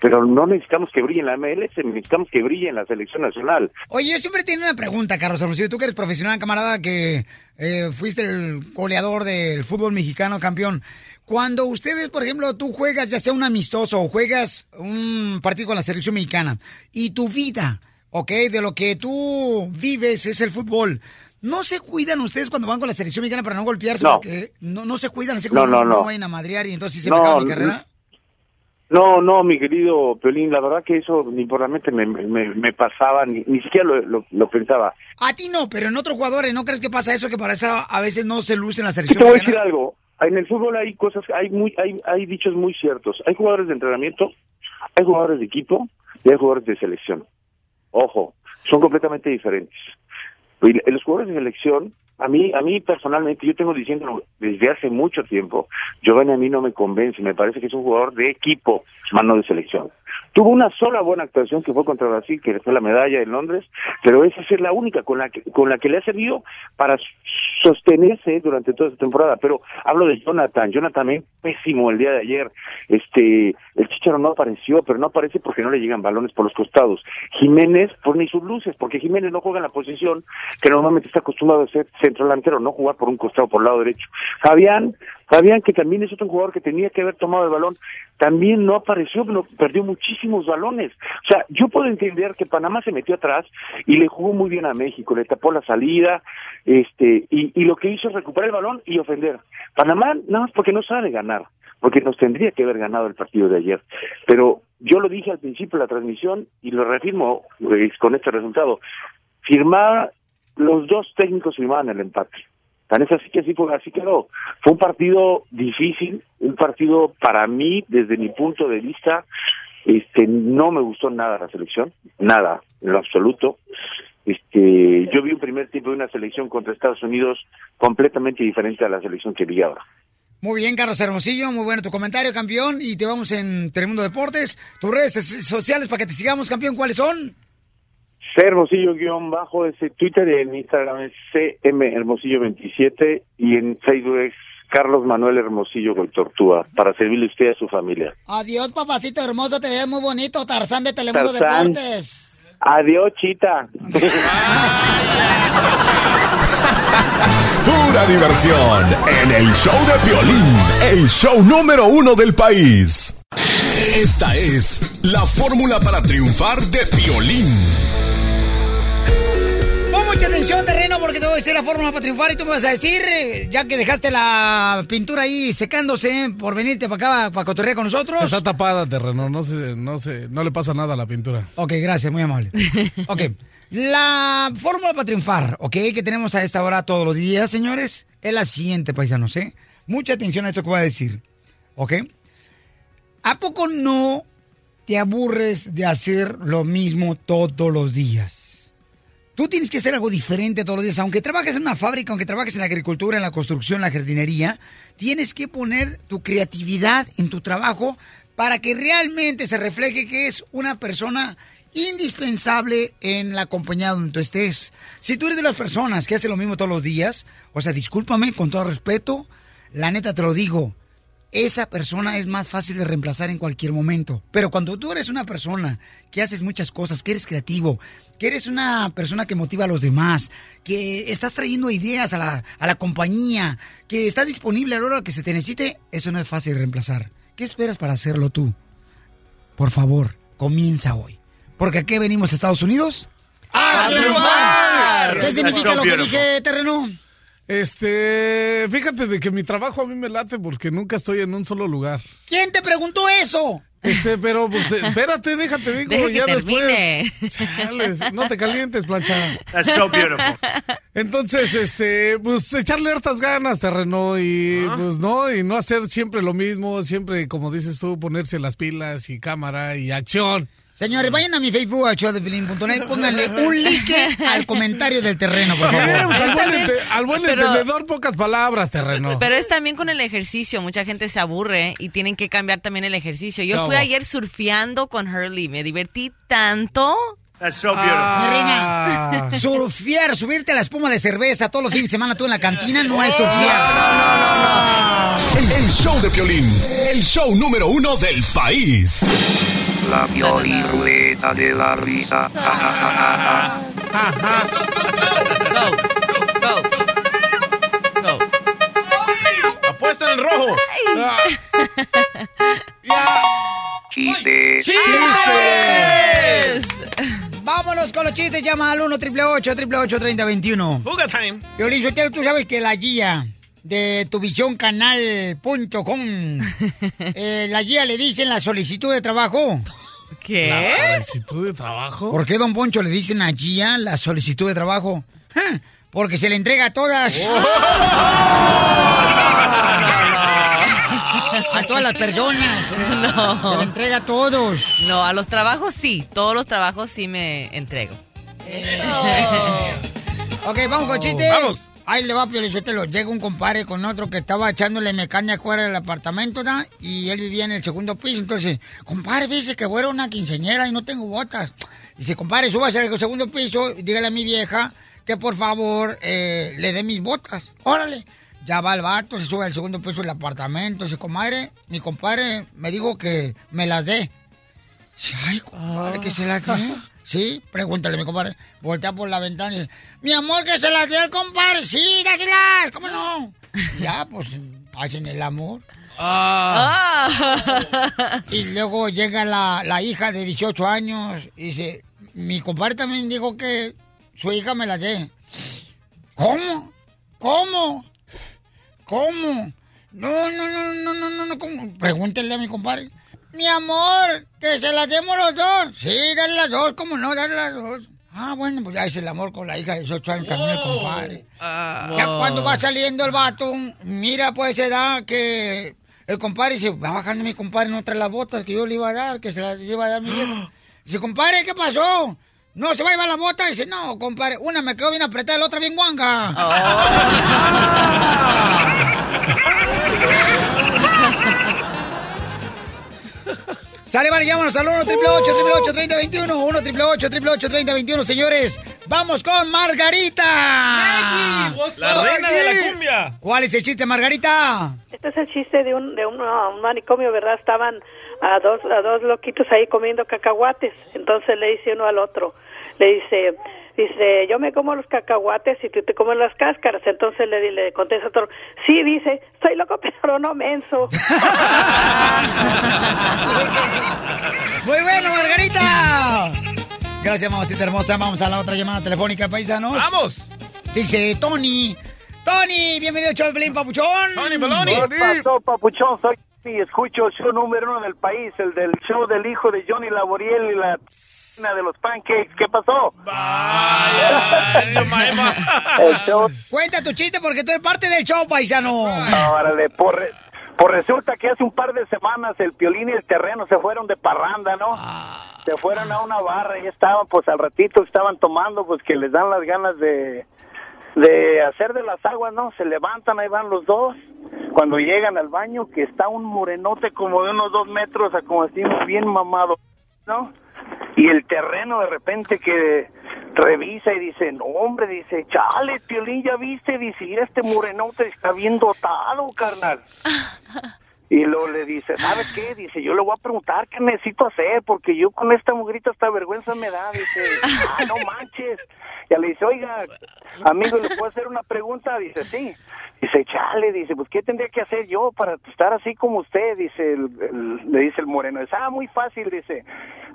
pero no necesitamos que brille en la MLS, necesitamos que brille en la selección nacional. Oye, yo siempre tengo una pregunta, Carlos Hermosillo. Tú que eres profesional, camarada, que eh, fuiste el goleador del fútbol mexicano, campeón. Cuando ustedes, por ejemplo, tú juegas ya sea un amistoso o juegas un partido con la selección mexicana y tu vida, ¿ok? De lo que tú vives es el fútbol. ¿No se cuidan ustedes cuando van con la selección mexicana para no golpearse? No. Porque no, no se cuidan así como No, no, no. vayan a madrear y entonces se me acaba mi carrera. No, no, mi querido Piolín, la verdad que eso ni por la mente me, me, me pasaba, ni, ni siquiera lo, lo, lo pensaba. A ti no, pero en otros jugadores, ¿no crees que pasa eso? Que para eso a veces no se luce en la selección te voy a decir algo. En el fútbol hay cosas, hay muy, hay, hay dichos muy ciertos. Hay jugadores de entrenamiento, hay jugadores de equipo y hay jugadores de selección. Ojo, son completamente diferentes. Los jugadores de selección, a mí, a mí personalmente, yo tengo diciéndolo desde hace mucho tiempo, Giovanni a mí no me convence, me parece que es un jugador de equipo, mano de selección. Tuvo una sola buena actuación que fue contra Brasil, que fue la medalla en Londres, pero esa es la única con la que, con la que le ha servido para sostenerse durante toda esta temporada. Pero hablo de Jonathan, Jonathan también pésimo el día de ayer. Este, el Chicharo no apareció, pero no aparece porque no le llegan balones por los costados. Jiménez, pues ni sus luces, porque Jiménez no juega en la posición que normalmente está acostumbrado a ser centro delantero, no jugar por un costado por el lado derecho. Fabián, Fabián, que también es otro jugador que tenía que haber tomado el balón, también no apareció, no, perdió muchísimos balones. O sea, yo puedo entender que Panamá se metió atrás y le jugó muy bien a México, le tapó la salida, este, y, y lo que hizo es recuperar el balón y ofender. Panamá, nada más porque no sabe ganar, porque nos tendría que haber ganado el partido de ayer. Pero yo lo dije al principio de la transmisión y lo reafirmo eh, con este resultado. Firmar, los dos técnicos firmaban el empate. Tan es así que así fue, así quedó. Fue un partido difícil, un partido para mí, desde mi punto de vista, este, no me gustó nada la selección, nada, en lo absoluto. Este, yo vi un primer tiempo de una selección contra Estados Unidos completamente diferente a la selección que vi ahora. Muy bien, Carlos Hermosillo, muy bueno tu comentario, campeón. Y te vamos en Telemundo Deportes. Tus redes sociales para que te sigamos, campeón, ¿cuáles son? C Hermosillo guion bajo ese Twitter y en Instagram es CM Hermosillo 27 y en Facebook es Carlos Manuel Hermosillo Tortúa para servirle a usted y a su familia. Adiós, papacito hermoso, te ves muy bonito, Tarzán de Telemundo Tarzán. Deportes. Adiós, chita. Pura diversión en el show de Piolín, el show número uno del país. Esta es la fórmula para triunfar de Piolín. Mucha atención, terreno, porque te voy a decir la fórmula para triunfar y tú me vas a decir, eh, ya que dejaste la pintura ahí secándose por venirte para acá, para cotorrear con nosotros. Está tapada, terreno, no se, no se, no le pasa nada a la pintura. Ok, gracias, muy amable. Ok, la fórmula para triunfar, ok, que tenemos a esta hora todos los días, señores, es la siguiente, paisanos, ¿eh? Mucha atención a esto que voy a decir, ¿ok? ¿A poco no te aburres de hacer lo mismo todos los días? Tú tienes que hacer algo diferente todos los días. Aunque trabajes en una fábrica, aunque trabajes en la agricultura, en la construcción, en la jardinería, tienes que poner tu creatividad en tu trabajo para que realmente se refleje que es una persona indispensable en la compañía donde tú estés. Si tú eres de las personas que hacen lo mismo todos los días, o sea, discúlpame con todo respeto, la neta te lo digo, esa persona es más fácil de reemplazar en cualquier momento. Pero cuando tú eres una persona que haces muchas cosas, que eres creativo, que eres una persona que motiva a los demás, que estás trayendo ideas a la, a la compañía, que está disponible a la hora que se te necesite, eso no es fácil de reemplazar. ¿Qué esperas para hacerlo tú? Por favor, comienza hoy. Porque aquí venimos a Estados Unidos. ¡A triunfar! ¿Qué significa lo que dije, terreno? Este, fíjate de que mi trabajo a mí me late porque nunca estoy en un solo lugar. ¿Quién te preguntó eso? Este, pero pues, te- espérate, déjate, digo, Deja ya después. Chales, no te calientes, plancha. That's so beautiful. Entonces, este, pues echarle hartas ganas, terreno, y pues no, y no hacer siempre lo mismo, siempre, como dices tú, ponerse las pilas y cámara y acción. Señores, vayan a mi Facebook, a showdefelín.net, pónganle un like al comentario del terreno, por favor. Queremos al buen, También- ente- al buen pero- entendedor, pocas palabras, terreno. Pero es también con el ejercicio. Mucha gente se aburre y tienen que cambiar también el ejercicio. Yo fui ayer surfeando con Hurley. Me divertí tanto. That's so Mi reina, surfear, subirte a la espuma de cerveza todos los fines de semana tú en la cantina no es surfear. El, el show de Piolín, el show número uno del país. La Pioli Rueda de la Risa. Ja, ja, ja, ja, ja. Apuesta en el rojo. Chistes. ¡Chistes! Vámonos con los chistes. Llama al 1 888 3021 Fuga time. Violín tú sabes que la guía de tuvisioncanal.com eh, la guía le dicen la solicitud de trabajo. ¿La solicitud de trabajo? ¿Por qué, don Poncho, le dicen a Gia la solicitud de trabajo? Ja, Porque se le entrega a todas. A todas las personas. No. se le entrega a todos. No, a los trabajos sí. Todos los trabajos sí me entrego. Ok, vamos con chistes. Vamos. Ahí le va Piolichotelo. Llega un compadre con otro que estaba echándole mecánica fuera del apartamento, ¿da? Y él vivía en el segundo piso. Entonces, compadre, dice que voy a una quinceñera y no tengo botas. Dice, compadre, súbase al segundo piso dígale a mi vieja que por favor eh, le dé mis botas. Órale. Ya va el vato, se sube al segundo piso del apartamento. Dice, comadre, mi compadre me dijo que me las dé. Dice, Ay, compadre, que se las dé. Sí, pregúntale, mi compadre. Voltea por la ventana y dice, mi amor, que se las dé el compadre. Sí, dáselas, ¿cómo no? Ya, pues, pasen el amor. Y luego llega la, la hija de 18 años y dice, mi compadre también dijo que su hija me la dé. ¿Cómo? ¿Cómo? ¿Cómo? No, no, no, no, no, no, no, ¿cómo? Pregúntenle a mi compadre. Mi amor, que se las demos los dos. Sí, dale las dos, ¿cómo no? Dale las dos. Ah, bueno, pues ya es el amor con la hija de 18 años también compadre. Ya cuando va saliendo el vato, mira, pues se da que el compadre dice, va bajando mi compadre, no trae las botas que yo le iba a dar, que se las iba a dar mi vieja. Dice, compadre, ¿qué pasó? No, se va a llevar la bota. Dice, no, compadre, una me quedó bien apretada, la otra bien guanga. Sale, vale, llámanos al 1 888 3021 1 888 3021 señores. Vamos con Margarita. La reina de la cumbia. ¿Cuál es el chiste, Margarita? Este es el chiste de un, de un, uh, un manicomio, ¿verdad? Estaban a dos, a dos loquitos ahí comiendo cacahuates. Entonces le dice uno al otro, le dice, dice, yo me como los cacahuates y tú te comes las cáscaras. Entonces le, le contesta otro, sí, dice, soy loco pero no menso. Muy bueno, Margarita. Gracias, mamacita hermosa. Vamos a la otra llamada telefónica, paisanos. ¡Vamos! Dice Tony. Tony, bienvenido al show de Pelín, papuchón. ¿Qué pasó, papuchón? Soy y escucho el show número uno del país, el del show del hijo de Johnny Laboriel y la de los pancakes. ¿Qué pasó? Show Cuenta tu chiste porque tú eres parte del show, paisano. Órale, por, por resulta que hace un par de semanas el Piolín y el Terreno se fueron de parranda, ¿no? Se fueron a una barra y estaban, pues al ratito estaban tomando, pues que les dan las ganas de, de hacer de las aguas, ¿no? Se levantan, ahí van los dos. Cuando llegan al baño, que está un morenote como de unos dos metros, a como decimos, bien mamado, ¿no? Y el terreno de repente que revisa y dice, no hombre, dice, chale, Piolín, ya viste, dice, mira este morenote está bien dotado, carnal. Y luego le dice, ¿sabes qué? Dice, yo le voy a preguntar qué necesito hacer, porque yo con esta mujerita hasta vergüenza me da. Dice, ah, no manches. Ya le dice, oiga, amigo, ¿le puedo hacer una pregunta? Dice, sí. Dice, chale, dice, pues, ¿qué tendría que hacer yo para estar así como usted? Dice, el- el- le dice el moreno. Dice, ah, muy fácil, dice,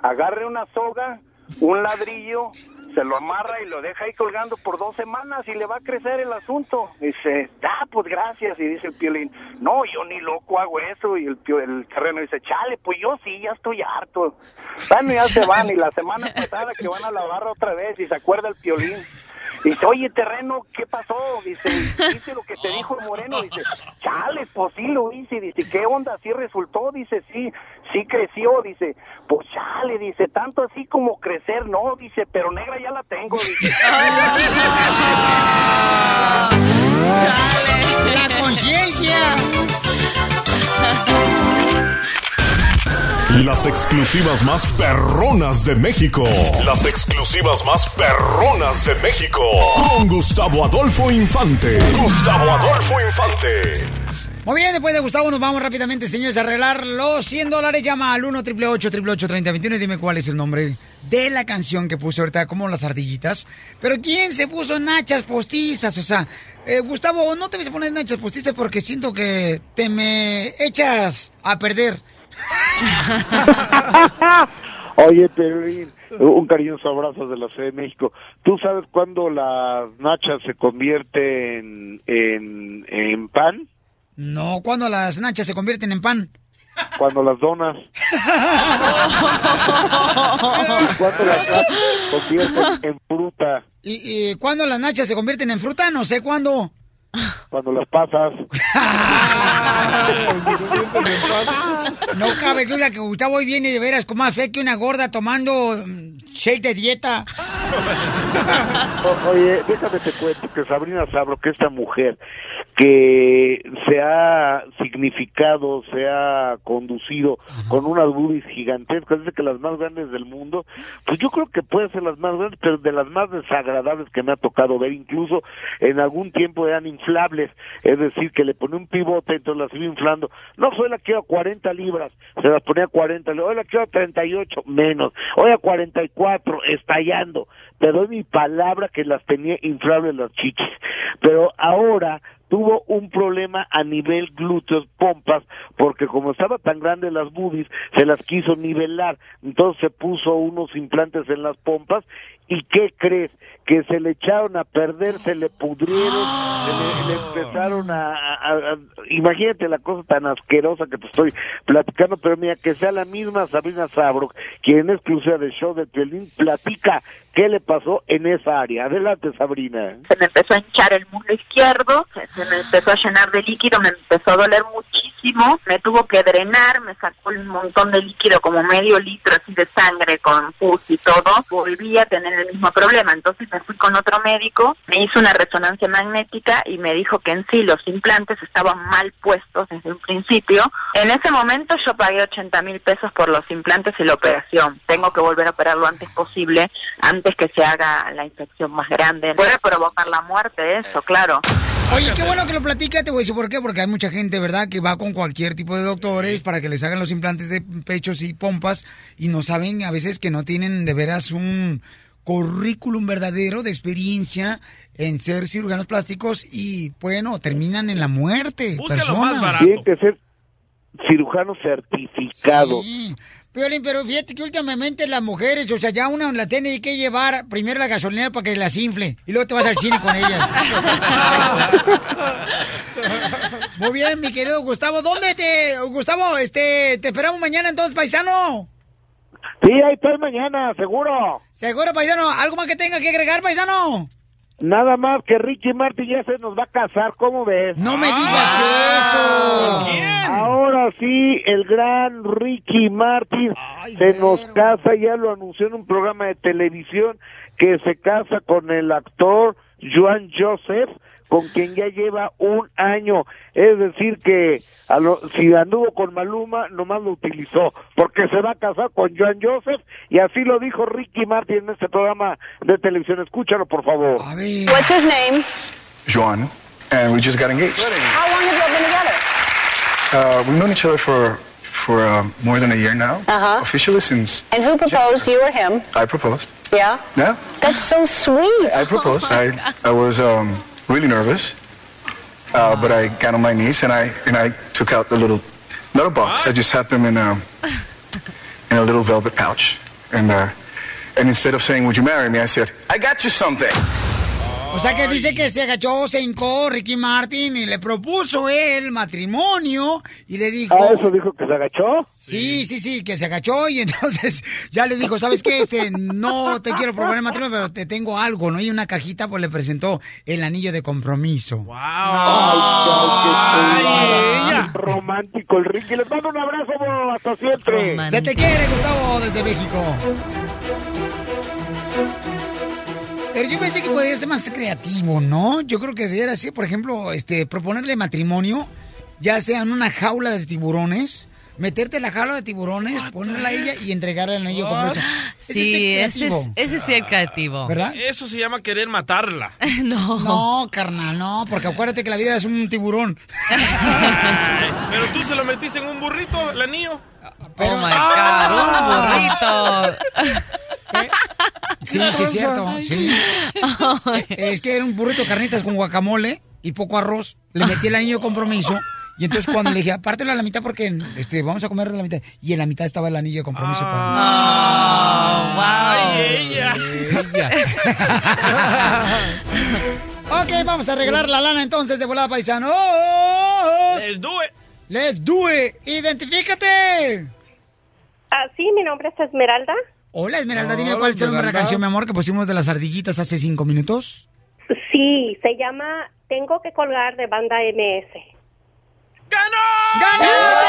agarre una soga, un ladrillo, se lo amarra y lo deja ahí colgando por dos semanas y le va a crecer el asunto. Dice, ah, pues gracias. Y dice el piolín, no, yo ni loco hago eso. Y el, el terreno dice, chale, pues yo sí, ya estoy harto. Bueno, ya se van. Y la semana pasada que van a la otra vez y se acuerda el piolín. Dice, oye, terreno, ¿qué pasó? Dice, ¿viste lo que te dijo el moreno? Dice, chale, pues sí lo hice. Dice, ¿qué onda? ¿Sí resultó? Dice, sí, sí creció. Dice, pues chale, dice, tanto así como crecer, no, dice, pero negra ya la tengo. Dice. Las exclusivas más perronas de México. Las exclusivas más perronas de México. Con Gustavo Adolfo Infante. Gustavo Adolfo Infante. Muy bien, después de Gustavo nos vamos rápidamente, señores, a arreglar los 100 dólares. Llama al 1 888 3021 y dime cuál es el nombre de la canción que puse ahorita, como las ardillitas. Pero ¿quién se puso nachas postizas? O sea, eh, Gustavo, no te vas a poner nachas postizas porque siento que te me echas a perder. Oye, Perlín, un cariñoso abrazo de la Ciudad de México. ¿Tú sabes cuándo las nachas se convierten en, en pan? No, cuando las nachas se convierten en pan. Cuando las donas. cuando las nachas se convierten en fruta. ¿Y, y cuándo las nachas se convierten en fruta? No sé cuándo. Cuando las pasas. No cabe duda que Gustavo hoy viene de veras con más fe que una gorda tomando mm, shake de dieta. O- oye, déjame te cuento que Sabrina Sabro, que esta mujer que se ha significado, se ha conducido con unas boobies gigantescas, dice que las más grandes del mundo, pues yo creo que puede ser las más grandes, pero de las más desagradables que me ha tocado ver, incluso en algún tiempo eran inflables, es decir, que le ponía un pivote, entonces las iba inflando, no, soy la quiero a 40 libras, se las ponía a 40, hoy la quiero a 38, menos, hoy a 44, estallando, te doy mi palabra que las tenía inflables las chichis, pero ahora tuvo un problema a nivel glúteos, pompas, porque como estaba tan grande las boobies, se las quiso nivelar, entonces se puso unos implantes en las pompas, ¿y qué crees? Que se le echaron a perder, se le pudrieron, se le, le empezaron a, a- a- Imagínate la cosa tan asquerosa que te estoy platicando, pero mira, que sea la misma Sabrina Sabro, quien en exclusiva del show de Piolín, platica qué le pasó en esa área. Adelante, Sabrina. se me empezó a hinchar el muslo izquierdo, se, se me empezó a llenar de líquido, me empezó a doler muchísimo, me tuvo que drenar, me sacó un montón de líquido, como medio litro así de sangre con pus y todo, volví a tener el mismo problema, entonces me fui con otro médico, me hizo una resonancia magnética y me dijo que en sí los implantes estaban mal puestos desde un principio. En ese momento yo pagué 80 mil pesos por los implantes y la operación, tengo que volver a operar lo antes posible, antes que se haga la infección más grande. Puede provocar la muerte eso, claro. Oye, qué bueno que lo platica, te voy a decir por qué, porque hay mucha gente, ¿verdad?, que va con cualquier tipo de doctores para que les hagan los implantes de pechos y pompas y no saben a veces que no tienen de veras un currículum verdadero de experiencia en ser cirujanos plásticos y, bueno, terminan en la muerte. personas. Tienen que ser cirujanos certificados. Sí. Piolín, pero fíjate que últimamente las mujeres, o sea, ya una la tiene que llevar primero la gasolinera para que las infle y luego te vas al cine con ellas. Muy bien, mi querido Gustavo. ¿Dónde te, Gustavo, este, te esperamos mañana entonces, paisano? Sí, ahí estoy mañana, seguro. Seguro, paisano. ¿Algo más que tenga que agregar, paisano? Nada más que Ricky Martin ya se nos va a casar, ¿cómo ves? No me digas eso. Ahora sí, el gran Ricky Martin se nos casa, ya lo anunció en un programa de televisión, que se casa con el actor Joan Joseph, con quien ya lleva un año. Es decir, que a lo- si anduvo con Maluma, nomás lo utilizó, porque se va a casar con Joan Joseph, y así lo dijo Ricky Martin en este programa de televisión. Escúchalo, por favor. What's his name? Joan, and we just got engaged. How long have you been together? Uh, we've known each other for for uh, more than a year now. Uh-huh. Officially since And who proposed, you or him? I proposed. Yeah? Yeah, That's so sweet. I proposed. I I was um, really nervous, uh, but I got on my knees and I and I took out the little little box. I just had them in a in a little velvet pouch, and uh, and instead of saying "Would you marry me," I said, "I got you something." O sea que dice que se agachó, se hincó Ricky Martin y le propuso él matrimonio y le dijo... Ah, eso dijo que se agachó. Sí, sí, sí, que se agachó y entonces ya le dijo, ¿sabes qué? Este, no te quiero proponer matrimonio, pero te tengo algo, ¿no? Y una cajita, pues le presentó el anillo de compromiso. Ay, romántico el Ricky. Les mando un abrazo, bo, hasta siempre. Se te quiere, Gustavo, desde México. Pero yo pensé que podía ser más creativo, ¿no? Yo creo que debería ser, por ejemplo, este, proponerle matrimonio, ya sea en una jaula de tiburones, meterte en la jaula de tiburones, ponerla a ella y entregarle el anillo el Sí, ese, es, creativo. ese sí es creativo. ¿Verdad? Eso se llama querer matarla. no. No, carnal, no, porque acuérdate que la vida es un tiburón. Pero tú se lo metiste en un burrito, el anillo. Pero- oh my God, un burrito. Sí, sí, es cierto. Sí. Es que era un burrito de carnitas con guacamole y poco arroz. Le metí el anillo de compromiso. Y entonces cuando le dije, apártelo a la mitad porque este, vamos a comer de la mitad. Y en la mitad estaba el anillo de compromiso Oh, para wow. Ok, vamos a arreglar la lana entonces de volada paisano. Let's do it. Let's do it. Identifícate. Ah, sí, mi nombre es Esmeralda. Hola Esmeralda, dime Hola, cuál es el nombre de la canción, mi amor, que pusimos de las ardillitas hace cinco minutos. Sí, se llama Tengo que colgar de banda MS. ¡Ganaste!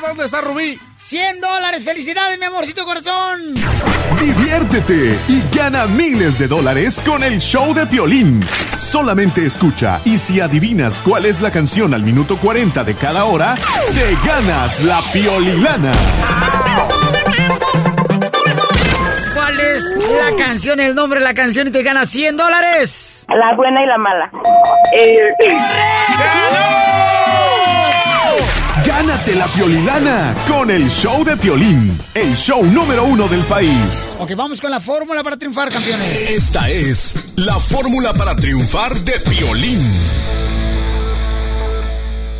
¿Dónde está Rubí? 100 dólares, felicidades, mi amorcito corazón. Diviértete y gana miles de dólares con el show de Piolín. Solamente escucha y si adivinas cuál es la canción al minuto 40 de cada hora, te ganas la Piolilana. ¿Cuál es la canción, el nombre de la canción y te ganas 100 dólares? La buena y la mala. Gánate la Piolilana con el show de Piolín, el show número uno del país. Ok, vamos con la fórmula para triunfar, campeones. Esta es la fórmula para triunfar de Piolín.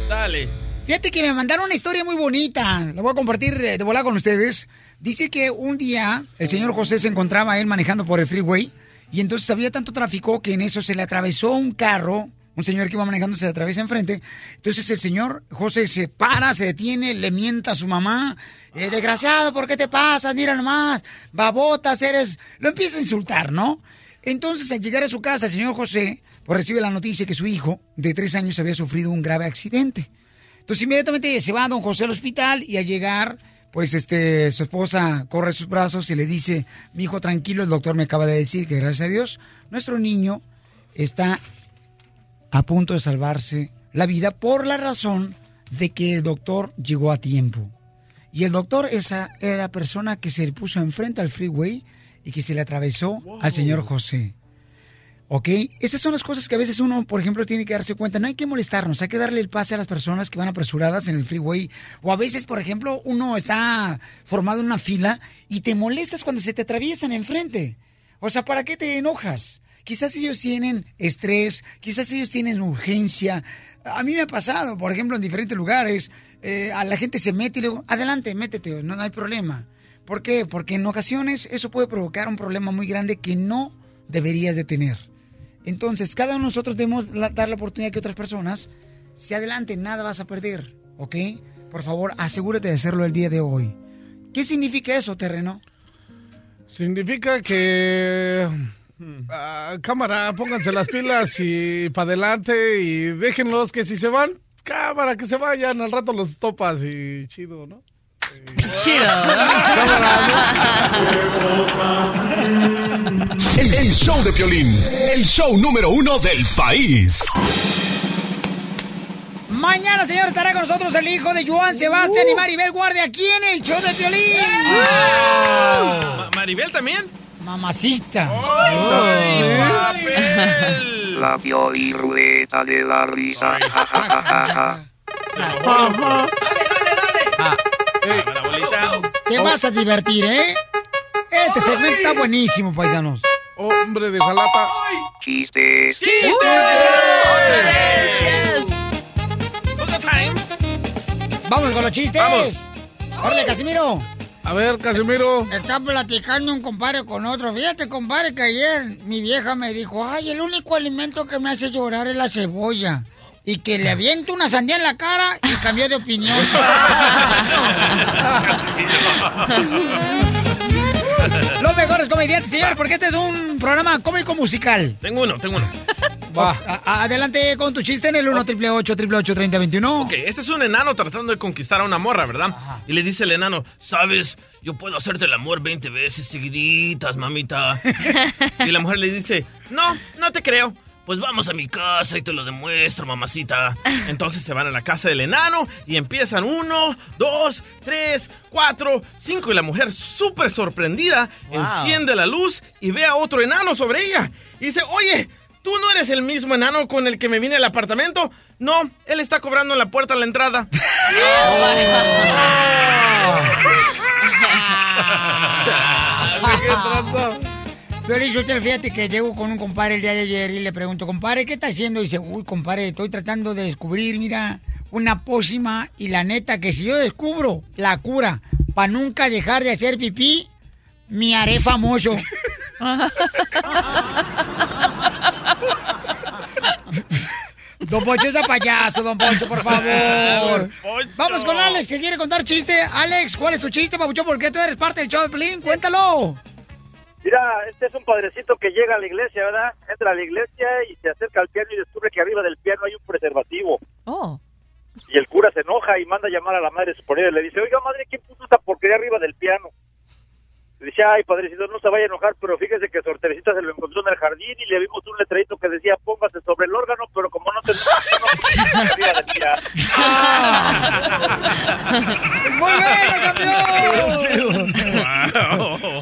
Dale. Fíjate que me mandaron una historia muy bonita. La voy a compartir eh, de volada con ustedes. Dice que un día el señor José se encontraba él manejando por el freeway y entonces había tanto tráfico que en eso se le atravesó un carro. Un señor que iba manejando se atraviesa enfrente. Entonces el señor José se para, se detiene, le mienta a su mamá. Eh, desgraciado, ¿por qué te pasas? Mira nomás, babotas, eres... Lo empieza a insultar, ¿no? Entonces al llegar a su casa, el señor José pues, recibe la noticia que su hijo de tres años había sufrido un grave accidente. Entonces inmediatamente se va a don José al hospital y al llegar, pues este, su esposa corre sus brazos y le dice, mi hijo tranquilo, el doctor me acaba de decir que gracias a Dios, nuestro niño está a punto de salvarse la vida por la razón de que el doctor llegó a tiempo. Y el doctor esa era la persona que se le puso enfrente al freeway y que se le atravesó al señor José. ¿Ok? Estas son las cosas que a veces uno, por ejemplo, tiene que darse cuenta. No hay que molestarnos, hay que darle el pase a las personas que van apresuradas en el freeway. O a veces, por ejemplo, uno está formado en una fila y te molestas cuando se te atraviesan enfrente. O sea, ¿para qué te enojas? Quizás ellos tienen estrés, quizás ellos tienen urgencia. A mí me ha pasado, por ejemplo, en diferentes lugares, eh, a la gente se mete y le adelante, métete, no, hay problema. ¿Por qué? Porque en ocasiones eso puede provocar un problema muy grande que no deberías de tener. Entonces, cada uno de nosotros debemos dar la oportunidad que otras personas se adelanten, nada vas a perder, ¿ok? Por favor, asegúrate de hacerlo el día de hoy. ¿Qué significa eso, terreno? Significa que... ah, cámara, pónganse las pilas y para adelante y déjenlos que si se van, cámara, que se vayan, al rato los topas y chido, ¿no? El, el show de Piolín, el show número uno del país. Mañana, señor, estará con nosotros el hijo de Joan Sebastián y Maribel Guardia aquí en el show de violín. Ma- Maribel también. Mamacita. La Pioli Ruleta de la Risa. Ja, ja, ja, ja, ja. Te vas a divertir, ¿eh? Este segmento está buenísimo, paisanos. Hombre de jalapa. Chistes. Vamos con los chistes. Vamos. Órale, Casimiro. A ver, Casimiro. Está platicando un compadre con otro. Fíjate, compadre, que ayer mi vieja me dijo, ay, el único alimento que me hace llorar es la cebolla. Y que le aviento una sandía en la cara y cambió de opinión. Los mejores comediantes, señor, porque este es un programa cómico musical. Tengo uno, tengo uno. A- a- adelante con tu chiste en el 1 888 3021 Ok, este es un enano tratando de conquistar a una morra, ¿verdad? Y le dice el enano, sabes, yo puedo hacerte el amor 20 veces seguiditas, mamita. y la mujer le dice, no, no te creo. Pues vamos a mi casa y te lo demuestro, mamacita. Entonces se van a la casa del enano y empiezan uno, dos, tres, cuatro, cinco. Y la mujer, súper sorprendida, Wow. enciende la luz y ve a otro enano sobre ella. Y dice, oye, ¿tú no eres el mismo enano con el que me vine al apartamento? No, él está cobrando en la puerta a la entrada. Piolín, usted fíjate que llego con un compadre el día de ayer y le pregunto, compadre, ¿qué está haciendo? Y dice, uy, compadre, estoy tratando de descubrir, mira, una pócima y la neta que si yo descubro la cura para nunca dejar de hacer pipí, me haré famoso. Don Poncho es a payaso, don Poncho, por favor. Vamos con Alex, que quiere contar chiste. Alex, ¿cuál es tu chiste, papuchón? ¿Por qué tú eres parte del show de Pelín? Cuéntalo. Mira, este es un padrecito que llega a la iglesia, ¿verdad? Entra a la iglesia y se acerca al piano y descubre que arriba del piano hay un preservativo. Oh. Y el cura se enoja y manda a llamar a la madre superior y le dice, oiga, madre, ¿quién puso esta porquería arriba del piano? Le dice, ay, padrecito, no se vaya a enojar, pero fíjese que su se lo encontró en el jardín y le vimos un letrerito que decía, póngase sobre el órgano, pero como no piano. ¡Muy bueno, campeón!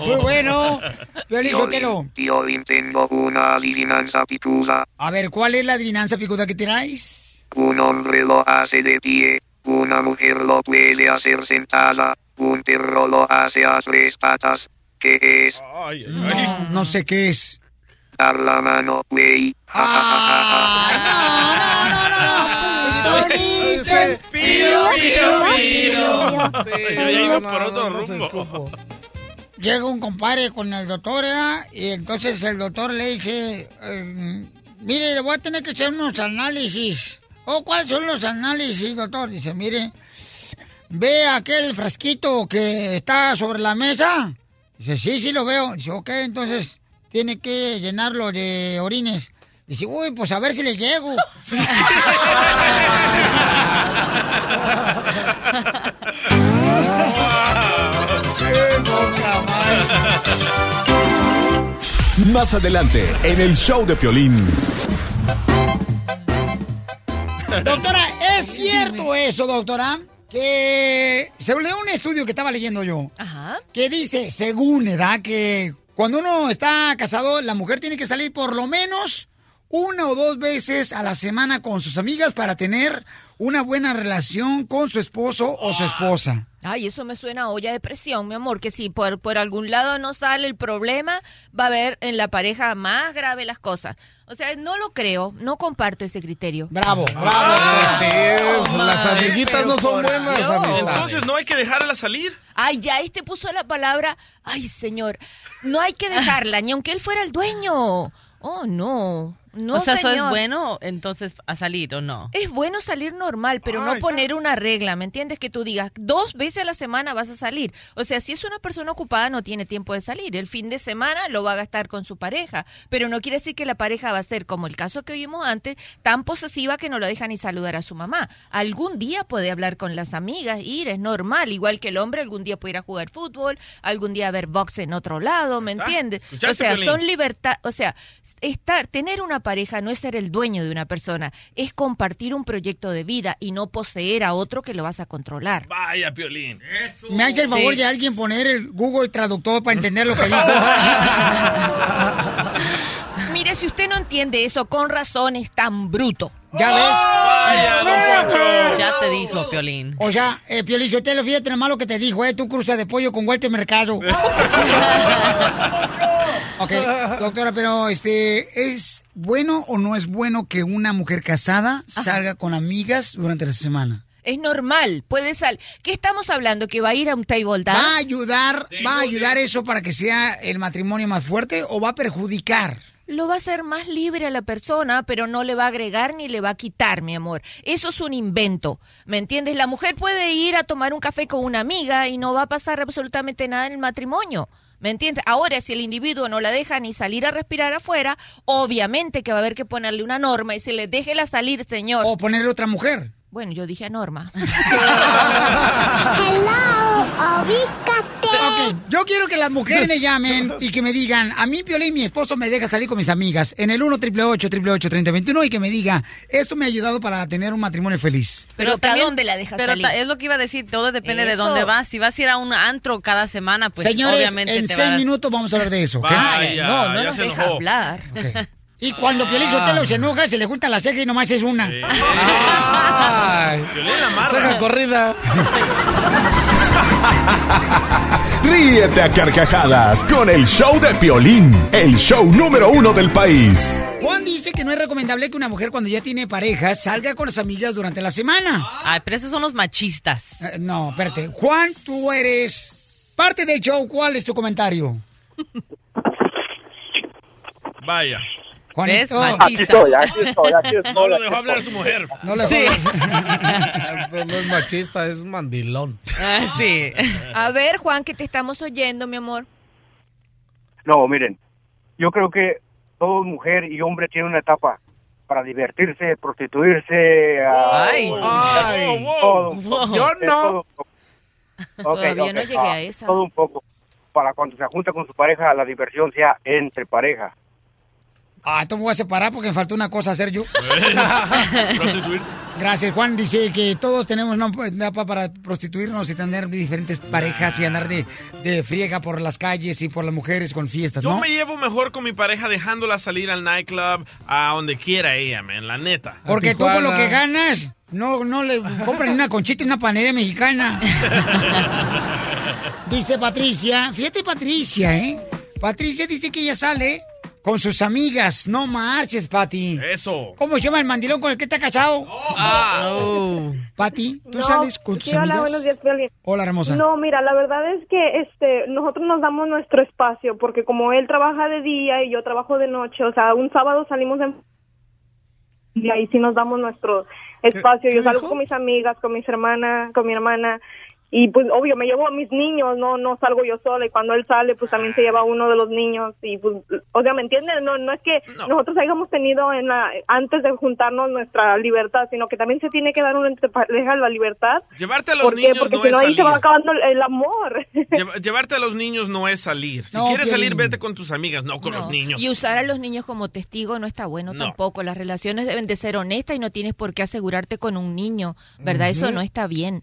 Muy bueno. Piolín, Sotelo. Piolín, tengo una adivinanza picuda. A ver, ¿cuál es la adivinanza picuda que traes? Un hombre lo hace de pie, una mujer lo puede hacer sentada, un perro lo hace a tres patas. ¿Qué es? No, no sé qué es. Dar la mano, güey. Ja, ja, ja, ja, ja. Pío, pío, pío. Ya iba por otro rumbo. Llega un compadre con el doctor, ¿verdad? Y entonces el doctor le dice, eh, mire, le voy a tener que hacer unos análisis. Oh, ¿cuáles son los análisis, doctor? Dice, mire, ve aquel frasquito que está sobre la mesa. Dice, sí, sí lo veo. Dice, ok, entonces tiene que llenarlo de orines. Dice, uy, pues a ver si le llego. Más adelante, en el show de Piolín. Doctora, ¿es cierto eso, doctora? Que se leyó un estudio que estaba leyendo yo. Que dice, según edad, que cuando uno está casado, la mujer tiene que salir por lo menos una o dos veces a la semana con sus amigas para tener una buena relación con su esposo o su esposa. Ay, eso me suena a olla de presión, mi amor, que si por, por algún lado no sale el problema, va a haber en la pareja más grave las cosas. O sea, no lo creo, no comparto ese criterio. Bravo, Ah, sí, las amiguitas no son buenas amistades. Entonces no hay que dejarla salir. Ay, ya este puso la palabra, ay, señor, no hay que dejarla, ni aunque él fuera el dueño. Oh, no. No, o sea, ¿eso es bueno entonces a salir o no? Es bueno salir normal, pero no poner una regla, ¿me entiendes? Que tú digas, dos veces a la semana vas a salir. O sea, si es una persona ocupada, no tiene tiempo de salir. El fin de semana lo va a gastar con su pareja. Pero no quiere decir que la pareja va a ser, como el caso que oímos antes, tan posesiva que no lo deja ni saludar a su mamá. Algún día puede hablar con las amigas, ir, es normal. Igual que el hombre, algún día puede ir a jugar fútbol, algún día ver box en otro lado, ¿me está. entiendes? ¿Escuchaste, O sea, son libertad, o sea, estar, tener una pareja no es ser el dueño de una persona, es compartir un proyecto de vida y no poseer a otro que lo vas a controlar. Vaya, Piolín. ¿Me hace el favor Sí. de alguien poner el Google Traductor para entender lo que dijo? Mire, si usted no entiende eso, con razón es tan bruto. ¿Ya ves? Vaya, don Poncho. Ya te dijo, Piolín. O sea, eh, Piolín, yo te lo fíjate lo malo que te dijo, ¿eh? Tú cruzas de pollo con Walter Mercado. ok, doctora, pero este, ¿es bueno o no es bueno que una mujer casada salga con amigas durante la semana? Es normal, puede salir. ¿Qué estamos hablando? ¿Que va a ir a un table dance? ¿Va a ayudar, va a ayudar eso para que sea el matrimonio más fuerte o va a perjudicar? Lo va a hacer más libre a la persona, pero no le va a agregar ni le va a quitar, mi amor. Eso es un invento. ¿Me entiendes? La mujer puede ir a tomar un café con una amiga y no va a pasar absolutamente nada en el matrimonio. ¿Me entiendes? Ahora, si el individuo no la deja ni salir a respirar afuera, obviamente que va a haber que ponerle una norma y se le déjela salir, señor. O ponerle otra mujer. Bueno, yo dije norma. Hello, ubícate. Ok, yo quiero que las mujeres me llamen y que me digan, a mí Piolín, mi esposo me deja salir con mis amigas en el 1 888 3021 y que me diga, esto me ha ayudado para tener un matrimonio feliz. Pero, ¿a también- dónde la dejas Pero salir? es lo que iba a decir, todo depende de dónde vas. Si vas a ir a un antro cada semana, pues Señores, obviamente en te seis vas- minutos vamos a hablar de eso, no, no nos deja enojó. hablar. Y cuando Piolín Sotelo se enoja, se le junta la ceja y nomás es una. Ceja corrida. Ríete a carcajadas con el show de Piolín, el show número uno del país. Juan dice que no es recomendable que una mujer cuando ya tiene pareja salga con las amigas durante la semana. Ay, pero esos son los machistas. Eh, no, espérate. Juan, tú eres parte del show. ¿Cuál es tu comentario? Vaya. Juanito. Aquí estoy, aquí estoy, aquí estoy. No lo dejó hablar su mujer. No le Sí. no es machista, es mandilón. Ah, sí. A ver, Juan, que te estamos oyendo, mi amor. No, miren, yo creo que toda mujer y hombre tiene una etapa para divertirse, prostituirse. Ay. Ay. todo poco. Yo no. todo un poco. Ok, Todavía no ok, llegué ah, a esa. Todo un poco. Para cuando se junta con su pareja, la diversión sea entre pareja. Ah, me voy a separar porque me faltó una cosa hacer yo. Gracias, Juan. Dice que todos tenemos una etapa para prostituirnos y tener diferentes parejas y andar de, de friega por las calles y por las mujeres con fiestas, Yo me llevo mejor con mi pareja dejándola salir al nightclub, a donde quiera ella, man, la neta. Porque tú con lo que ganas, no, no le compran ni una conchita y una panera mexicana. dice Patricia, fíjate Patricia, ¿eh? Patricia dice que ella sale con sus amigas. No marches, Pati. Eso. ¿Cómo se llama el mandilón con el que está casado? Ah. Pati, ¿tú No, sales con tus sí, hola, amigas? buenos días, Piolín. Hola, hermosa. No, mira, la verdad es que este nosotros nos damos nuestro espacio porque como él trabaja de día y yo trabajo de noche, o sea, un sábado salimos en y ahí sí nos damos nuestro espacio. Yo salgo con mis amigas, con mis hermanas, con mi hermana y pues obvio me llevo a mis niños, no no salgo yo sola y cuando él sale pues también se lleva uno de los niños y pues o sea, ¿me entiendes? No no es que nosotros hayamos tenido en la antes de juntarnos nuestra libertad, sino que también se tiene que dar una entre pareja la libertad. Llevarte a los niños Porque no si es no ahí se va salir. acabando el, amor. Lleva- llevarte a los niños no es salir. Si No, quieres salir, vete con tus amigas, no con los niños. Y usar a los niños como testigo no está bueno No. tampoco. Las relaciones deben de ser honestas y no tienes por qué asegurarte con un niño, ¿verdad? Eso no está bien.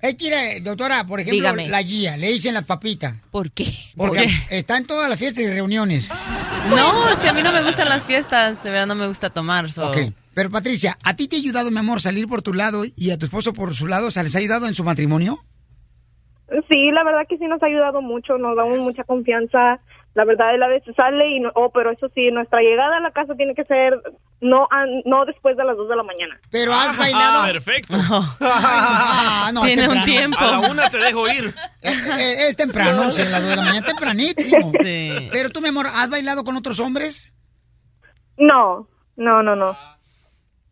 Es que, mira, doctora, por ejemplo, Dígame. la guía, le dicen las papitas. ¿Por qué? Porque ¿Por qué? está en todas las fiestas y reuniones. No, si a mí no me gustan las fiestas, de verdad no me gusta tomar. so- Ok. Pero Patricia, ¿a ti te ha ayudado, mi amor, salir por tu lado y a tu esposo por su lado? O sea, ¿les ha ayudado en su matrimonio? Sí, la verdad que sí nos ha ayudado mucho, nos damos mucha confianza. La verdad, él a veces sale y no, oh, pero eso sí, nuestra llegada a la casa tiene que ser no no después de las 2 de la mañana. Pero has bailado. Perfecto. Ah, no, Tiene un tiempo. A la una te dejo ir. Eh, eh, es temprano, No. sí, a las 2 de la mañana, tempranísimo. Sí. Pero tú, mi amor, ¿has bailado con otros hombres? No, no, no, no.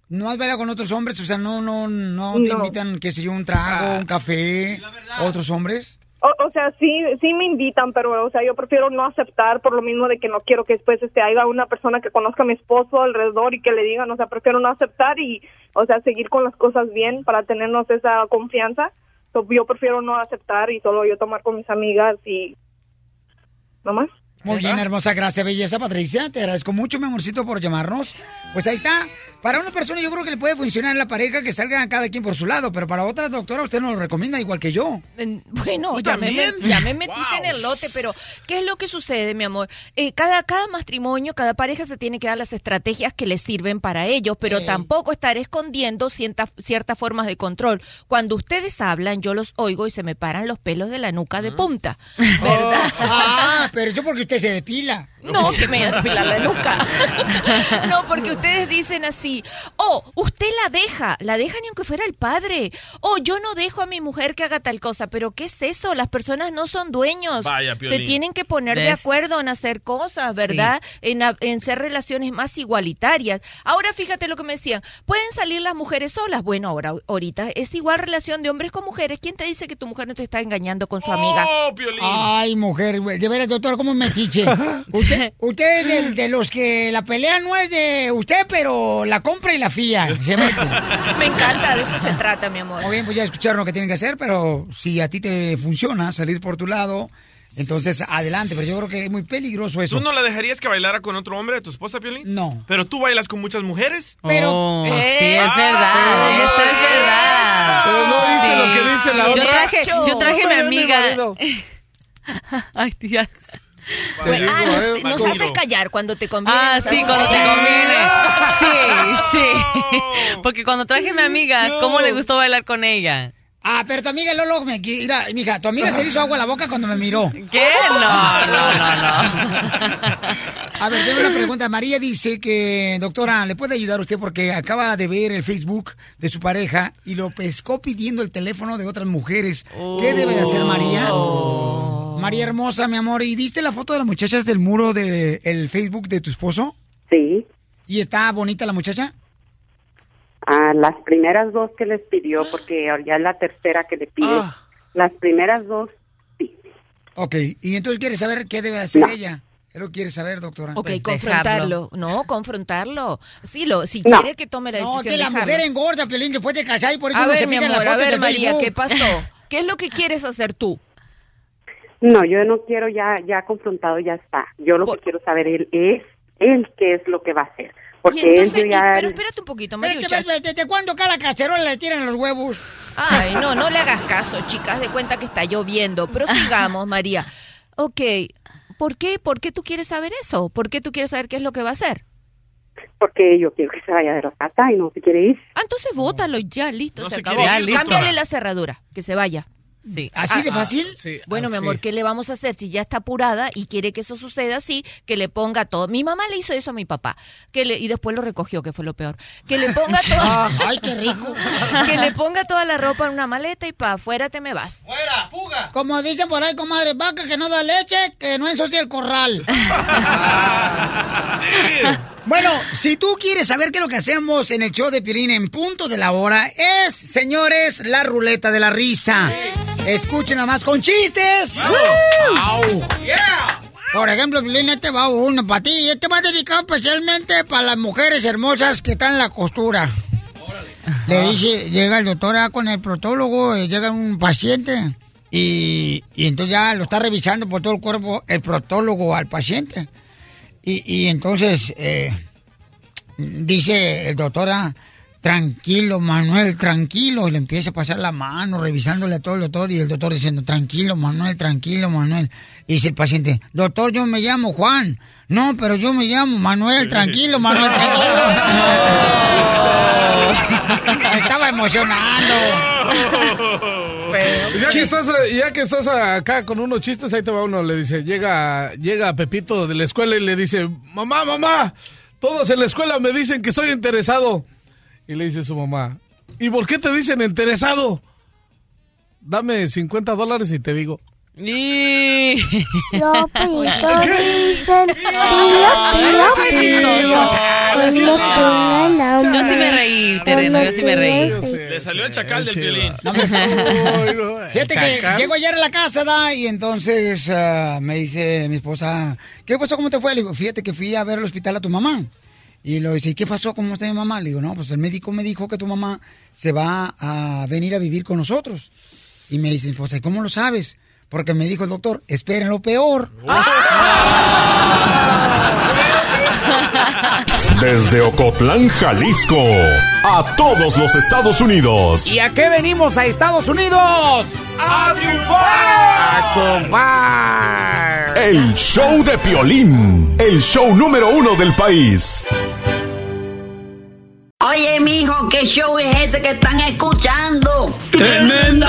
¿No has bailado con otros hombres? O sea, no, no, no te No. invitan, qué sé yo, un trago, un café, otros hombres. O, sea, sí, sí me invitan, pero, o sea, yo prefiero no aceptar por lo mismo de que no quiero que después este, haya una persona que conozca a mi esposo alrededor y que le digan, o sea, prefiero no aceptar y, o sea, seguir con las cosas bien para tenernos esa confianza. So, yo prefiero no aceptar y solo yo tomar con mis amigas y no más. Muy bien, hermosa, gracias, belleza, Patricia. Te agradezco mucho, mi amorcito, por llamarnos. Pues ahí está. Para una persona yo creo que le puede funcionar la pareja que salgan cada quien por su lado, pero para otra doctora usted nos lo recomienda igual que yo. En- Bueno, ¿Tú ya me, ya me metiste en el lote, pero ¿qué es lo que sucede, mi amor? Eh, cada, cada matrimonio, cada pareja se tiene que dar las estrategias que les sirven para ellos, pero tampoco estar escondiendo ciertas ciertas formas de control. Cuando ustedes hablan, yo los oigo y se me paran los pelos de la nuca de punta. ¿Verdad? Ah, pero yo porque usted se depila. No, que me voy a depilar la nuca. No, porque ustedes dicen así, oh, usted la deja, la deja ni aunque fuera el padre. Oh, yo no dejo a mi mujer que haga tal cosa, pero ¿qué es eso? Las personas no son dueños. Vaya, Se tienen que poner de acuerdo en hacer cosas, ¿verdad? En, en ser relaciones más igualitarias. Ahora fíjate lo que me decían, ¿pueden salir las mujeres solas? Bueno, ahora ahorita es igual relación de hombres con mujeres. ¿Quién te dice que tu mujer no te está engañando con su amiga? Oh, Piolín. Ay, mujer, de veras, doctor, ¿cómo me metiche? Usted Usted, es de, de los que la pelea no es de usted, pero la compra y la fía. Se mete. Me encanta, de eso se trata, mi amor. Muy bien, pues ya escucharon lo que tienen que hacer, pero si a ti te funciona salir por tu lado, entonces adelante. Pero yo creo que es muy peligroso eso. ¿Tú no la dejarías que bailara con otro hombre, tu esposa, Piolín? No. ¿Pero tú bailas con muchas mujeres? Pero- Oh, sí, Eh, es verdad. Esto es verdad. Pero no dice Sí. lo que dice la Yo otra. traje, yo traje a mi amiga. Ay, tía. Bueno, ah, no- eh, nos haces callar cuando te conviene. Ah, sí, cuando te conviene. Sí, sí. Porque cuando traje a mi amiga, ¿cómo le gustó bailar con ella? Ah, pero tu amiga Lolo me mira, mija, tu amiga se le hizo agua a la boca cuando me miró. ¿Qué? No, no, no, no. A ver, tengo una pregunta. María dice que, doctora, ¿le puede ayudar usted? Porque acaba de ver el Facebook de su pareja y lo pescó pidiendo el teléfono de otras mujeres. ¿Qué debe de hacer María? María hermosa, mi amor. ¿Y viste la foto de las muchachas del muro del Facebook de tu esposo? Sí. ¿Y está bonita la muchacha? A las primeras dos que les pidió, porque ya es la tercera que le pide. Ah. Las primeras dos, Ok, y entonces quiere saber qué debe hacer No. ella. ¿Qué lo quiere saber, doctora? Ok, Pues confrontarlo. No, confrontarlo. Sí, lo, si No. quiere que tome la No, decisión. que la dejarlo. mujer engorda, Piolín, después de casar y por eso A no ver, se mi amor, las a fotos ver, de María, Facebook. ¿qué pasó? ¿Qué es lo que quieres hacer tú? No, yo no quiero ya, ya confrontado, ya está. Yo lo que quiero saber él es, él qué es lo que va a hacer. Porque Y entonces, él ya... pero espérate un poquito, Mariuchas. ¿Desde cuándo cada cacerola le tiran los huevos? Ay, no, no le hagas caso, chicas, de cuenta que está lloviendo. Pero sigamos, María. Ok, ¿por qué, ¿por qué tú quieres saber eso? ¿Por qué tú quieres saber qué es lo que va a hacer? Porque yo quiero que se vaya de la casa y no se quiere ir. Ah, entonces bótalo ya, listo, No se se acabó. quiere ir, Cámbiale la cerradura, que se vaya. Sí. ¿Así de Ah, fácil? Bueno, mi amor, ¿qué le vamos a hacer si ya está apurada y quiere que eso suceda así? Que le ponga todo. Mi mamá le hizo eso a mi papá que le, y después lo recogió, que fue lo peor. Que le ponga todo. Ah, ay, qué rico. que le ponga toda la ropa en una maleta y para afuera te me vas. ¡Fuera, fuga! Como dicen por ahí, comadre, vaca que no da leche, que no ensucia el corral. bueno, si tú quieres saber qué es lo que hacemos en el show de Piolín en punto de la hora, es, señores, la ruleta de la risa. Escuchen nada más con chistes. Por ejemplo, Piolín, este va uno para ti. y Este va dedicado especialmente para las mujeres hermosas que están en la costura. Le dice, llega el doctor ah, con el protólogo, eh, llega un paciente y, y entonces ya lo está revisando por todo el cuerpo el protólogo al paciente. Y, y entonces eh, dice el doctor, ah, tranquilo Manuel, tranquilo, y le empieza a pasar la mano revisándole a todo el doctor y el doctor diciendo, tranquilo Manuel, tranquilo Manuel. Y dice el paciente, doctor, yo me llamo Juan. No, pero yo me llamo Manuel, tranquilo Manuel, tranquilo. Me estaba emocionando. Ya que, estás, eh, ya que estás acá con unos chistes, ahí te va uno, le dice, llega, llega Pepito de la escuela y le dice, mamá, mamá, todos en la escuela me dicen que soy interesado. Y le dice su mamá, ¿y por qué te dicen interesado? Dame 50 dólares y te digo. Y... Yo sí me reí, Teresa, yo sí me reí. Le salió el chacal del violín. Fíjate que llego ayer a la casa, ¿da? Y entonces ah, me dice mi esposa, ¿qué pasó? ¿Cómo te fue? Le digo, fíjate que fui a ver al hospital a tu mamá. Y lo dice, ¿y qué pasó? ¿Cómo está mi mamá? Le digo, no, pues el médico me dijo que tu mamá se va a venir a vivir con nosotros. Y me dice mi esposa, ¿y cómo lo sabes? Porque me dijo el doctor, esperen lo peor. Desde Ocotlán, Jalisco, a todos los Estados Unidos. ¿Y a qué venimos a Estados Unidos? ¡A triunfar! El show de Piolín, el show número uno del país. Oye, mijo, ¿qué show es ese que están escuchando? ¡Tremenda